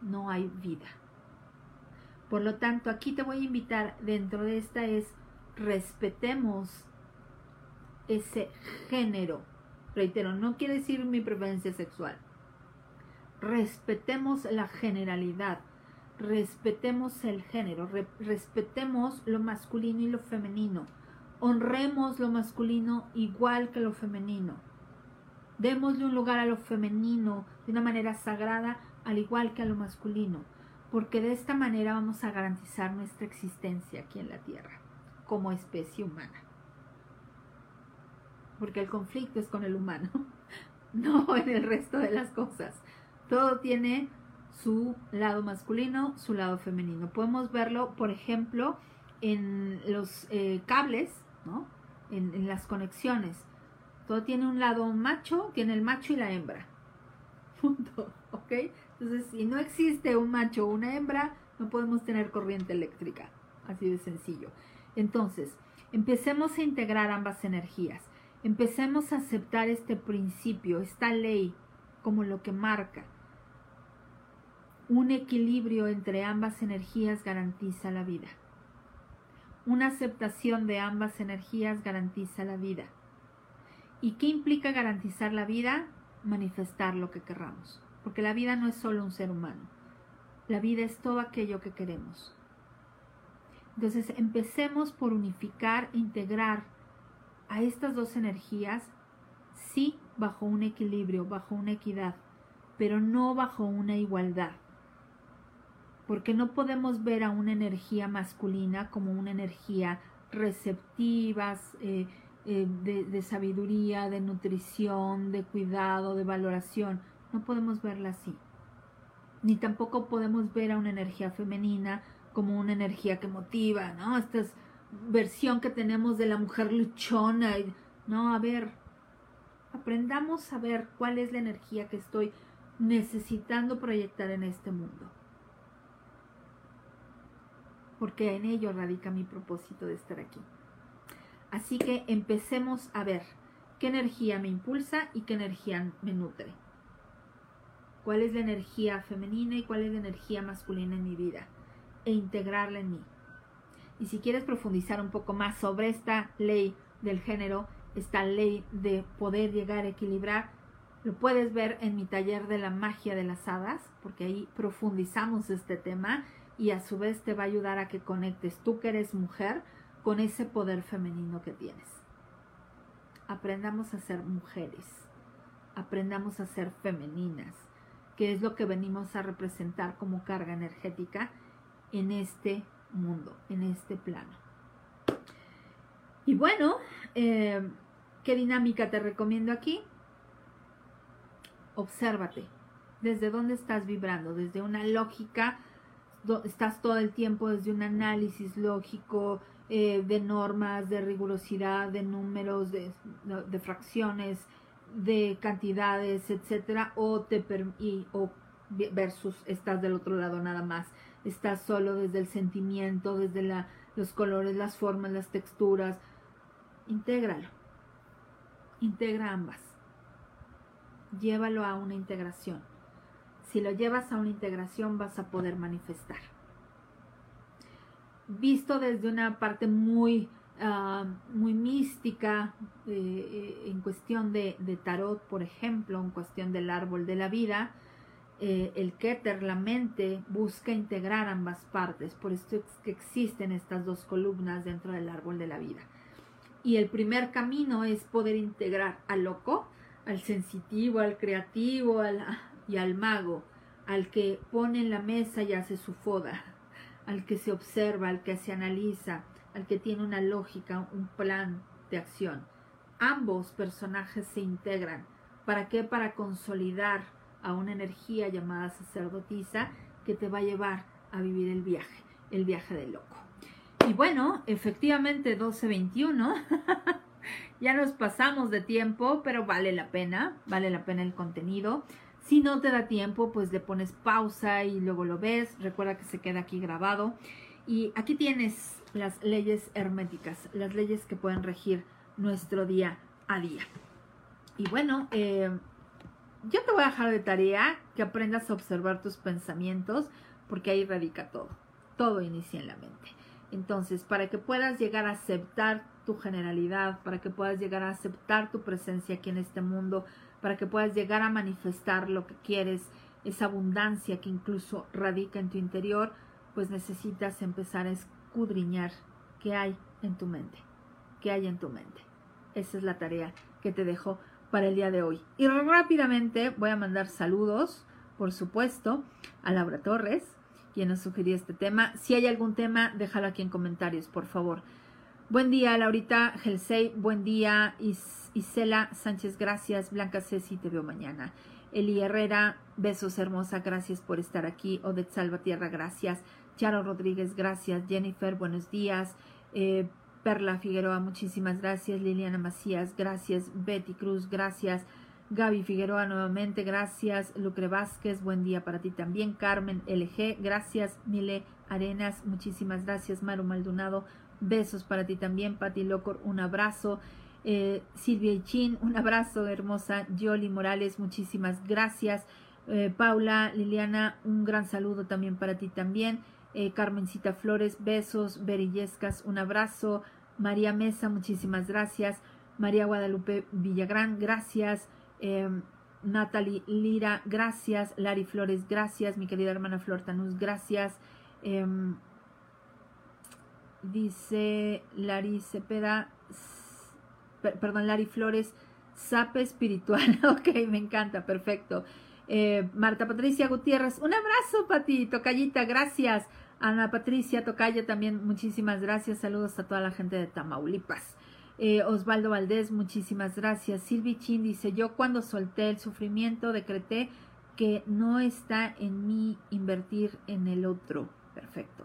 C: no hay vida. Por lo tanto, aquí te voy a invitar, dentro de esta es, respetemos ese género. Reitero, no quiere decir mi preferencia sexual. Respetemos la generalidad, respetemos el género, respetemos lo masculino y lo femenino. Honremos lo masculino igual que lo femenino Démosle un lugar a lo femenino de una manera sagrada, al igual que a lo masculino, porque de esta manera vamos a garantizar nuestra existencia aquí en la Tierra, como especie humana. Porque el conflicto es con el humano, no en el resto de las cosas. Todo tiene su lado masculino, su lado femenino. Podemos verlo, por ejemplo, en los eh, cables, ¿no? en las conexiones todo tiene un lado macho, tiene el macho y la hembra. Punto. ¿Ok? Entonces, si no existe un macho o una hembra, no podemos tener corriente eléctrica. Así de sencillo. Entonces, empecemos a integrar ambas energías. Empecemos a aceptar este principio, esta ley, como lo que marca. Un equilibrio entre ambas energías garantiza la vida. Una aceptación de ambas energías garantiza la vida. ¿Y qué implica garantizar la vida? Manifestar lo que querramos. Porque la vida no es solo un ser humano. La vida es todo aquello que queremos. Entonces empecemos por unificar, integrar a estas dos energías, sí bajo un equilibrio, bajo una equidad, pero no bajo una igualdad porque no podemos ver a una energía masculina como una energía receptiva, eh, eh, de, sabiduría, de nutrición, de cuidado, de valoración. No podemos verla así. Ni tampoco podemos ver a una energía femenina como una energía que motiva, ¿no? Esta es versión que tenemos de la mujer luchona. No, a ver, aprendamos a ver cuál es la energía que estoy necesitando proyectar en este mundo porque en ello radica mi propósito de estar aquí. Así que empecemos a ver qué energía me impulsa y qué energía me nutre. ¿Cuál es la energía femenina y cuál es la energía masculina en mi vida? E integrarla en mí. Y si quieres profundizar un poco más sobre esta ley del género, esta ley de poder llegar a equilibrar, lo puedes ver en mi taller de la magia de las hadas, porque ahí profundizamos este tema y a su vez te va a ayudar a que conectes tú que eres mujer con ese poder femenino que tienes. Aprendamos a ser mujeres, aprendamos a ser femeninas, que es lo que venimos a representar como carga energética en este mundo, en este plano. Y bueno, eh, ¿qué dinámica te recomiendo aquí? Obsérvate. ¿Desde dónde estás vibrando? Desde una lógica estás todo el tiempo desde un análisis lógico eh, de normas, de rigurosidad, de números, de, fracciones, de cantidades, etcétera, o te o versus estás del otro lado nada más, estás solo desde el sentimiento, desde la, los colores, las formas, las texturas, intégralo, integra ambas, llévalo a una integración. Si lo llevas a una integración vas a poder manifestar. Visto desde una parte muy, ah, muy mística, eh, en cuestión de, tarot, por ejemplo, en cuestión del árbol de la vida, eh, el Keter, la mente, busca integrar ambas partes. Por esto es que existen estas dos columnas dentro del árbol de la vida. Y el primer camino es poder integrar al loco, al sensitivo, al creativo, al, y al mago, al que pone en la mesa y hace su foda, al que se observa, al que se analiza, al que tiene una lógica, un plan de acción. Ambos personajes se integran. ¿Para qué? Para consolidar a una energía llamada sacerdotisa que te va a llevar a vivir el viaje, el viaje del loco. Y bueno, efectivamente 1221, ya nos pasamos de tiempo, pero vale la pena, vale la pena el contenido. Si no te da tiempo, pues le pones pausa y luego lo ves. Recuerda que se queda aquí grabado. Y aquí tienes las leyes herméticas, las leyes que pueden regir nuestro día a día. Y bueno, eh, yo te voy a dejar de tarea que aprendas a observar tus pensamientos, porque ahí radica todo. Todo inicia en la mente. Entonces, para que puedas llegar a aceptar tu generalidad, para que puedas llegar a aceptar tu presencia aquí en este mundo, para que puedas llegar a manifestar lo que quieres, esa abundancia que incluso radica en tu interior, pues necesitas empezar a escudriñar qué hay en tu mente, qué hay en tu mente. Esa es la tarea que te dejo para el día de hoy. Y rápidamente voy a mandar saludos, por supuesto, a Laura Torres, quien nos sugirió este tema. Si hay algún tema, déjalo aquí en comentarios, por favor. Buen día, Laurita Gelsey. Buen día, Isela Sánchez. Gracias. Blanca Ceci, te veo mañana. Eli Herrera, besos hermosa. Gracias por estar aquí. Odette Salvatierra, gracias. Charo Rodríguez, gracias. Jennifer, buenos días. Eh, Perla Figueroa, muchísimas gracias. Liliana Macías, gracias. Betty Cruz, gracias. Gaby Figueroa nuevamente, gracias. Lucre Vázquez, buen día para ti también. Carmen LG, gracias. Mile Arenas, muchísimas gracias. Maru Maldonado, Besos para ti también, Pati Locor, un abrazo. Eh, Silvia Chin, un abrazo hermosa. Yoli Morales, muchísimas gracias. Eh, Paula, Liliana, un gran saludo también para ti también. Eh, Carmencita Flores, besos. Berillescas, un abrazo. María Mesa, muchísimas gracias. María Guadalupe Villagrán, gracias. Em, Natalie Lira, gracias. Lari Flores, gracias. Mi querida hermana Flor Tanús, gracias. Em, dice Lari Cepeda, perdón, Lari Flores, sape espiritual. ok, me encanta, perfecto. Eh, Marta Patricia Gutiérrez, un abrazo para ti, Tocayita, gracias. Ana Patricia Tocaya también, muchísimas gracias. Saludos a toda la gente de Tamaulipas. Eh, Osvaldo Valdés, muchísimas gracias. Silvi Chin dice, yo cuando solté el sufrimiento decreté que no está en mí invertir en el otro. Perfecto.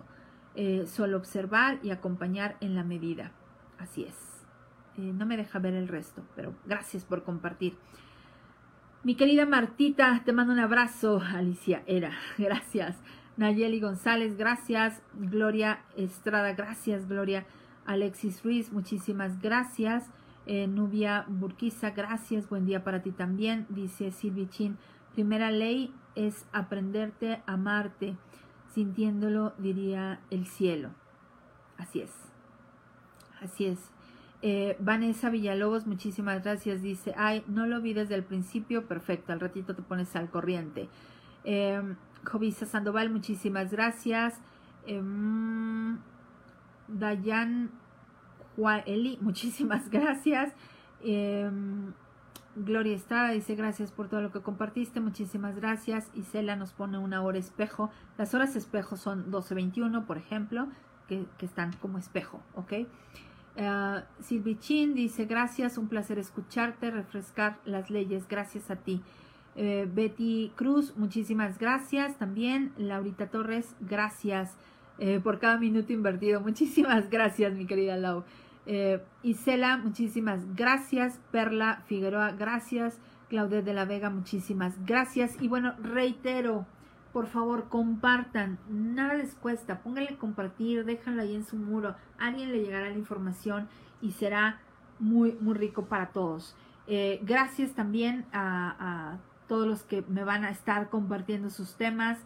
C: Eh, solo observar y acompañar en la medida. Así es. no me deja ver el resto, pero gracias por compartir. Mi querida Martita, te mando un abrazo. Alicia Era, gracias. Nayeli González, gracias. Gloria Estrada, gracias, Gloria. Alexis Ruiz, muchísimas gracias. Eh, Nubia Burquiza, gracias. Buen día para ti también. Dice Silvi Chin, primera ley es aprenderte a amarte. Sintiéndolo, diría el cielo. Así es. Así es. Eh, Vanessa Villalobos, muchísimas gracias. Dice, ay, no lo vi desde el principio, perfecto, al ratito te pones al corriente. Eh, Jovisa Sandoval, muchísimas gracias. Eh, Dayan Juaeli, muchísimas gracias. Gloria Estrada dice gracias por todo lo que compartiste, muchísimas gracias. Isela nos pone una hora espejo. Las horas espejo son 12.21, por ejemplo, que, están como espejo, ¿ok? Uh, Silvi Chin dice gracias, un placer escucharte, refrescar las leyes, gracias a ti. Eh, Betty Cruz, muchísimas gracias también. Laurita Torres, gracias eh, por cada minuto invertido. Muchísimas gracias, mi querida Lau. Eh, Isela, muchísimas gracias. Perla Figueroa, gracias. Claudia de la Vega, muchísimas gracias. Y bueno, reitero, por favor, compartan. Nada les cuesta. Pónganle compartir, déjanlo ahí en su muro. A alguien le llegará la información y será muy, muy rico para todos. Eh, gracias también a, todos los que me van a estar compartiendo sus temas.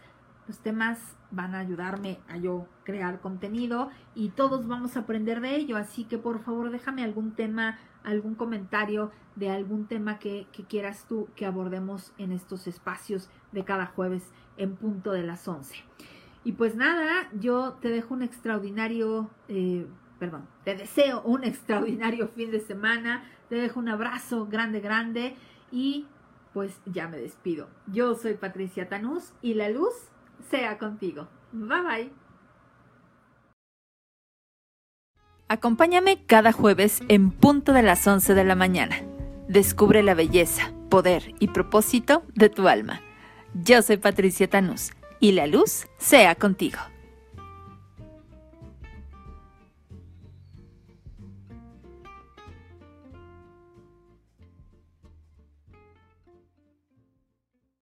C: Los temas van a ayudarme a yo crear contenido y todos vamos a aprender de ello. Así que por favor déjame algún tema, algún comentario de algún tema que, que quieras tú que abordemos en estos espacios de cada jueves en punto de las 11. Y pues nada, yo te dejo un extraordinario, eh, perdón, te deseo un extraordinario fin de semana, te dejo un abrazo grande, grande y pues ya me despido. Yo soy Patricia Tanús y la luz sea contigo. Bye bye.
A: Acompáñame cada jueves en punto de las 11 de la mañana. Descubre la belleza, poder y propósito de tu alma. Yo soy Patricia Tanús y la luz sea contigo.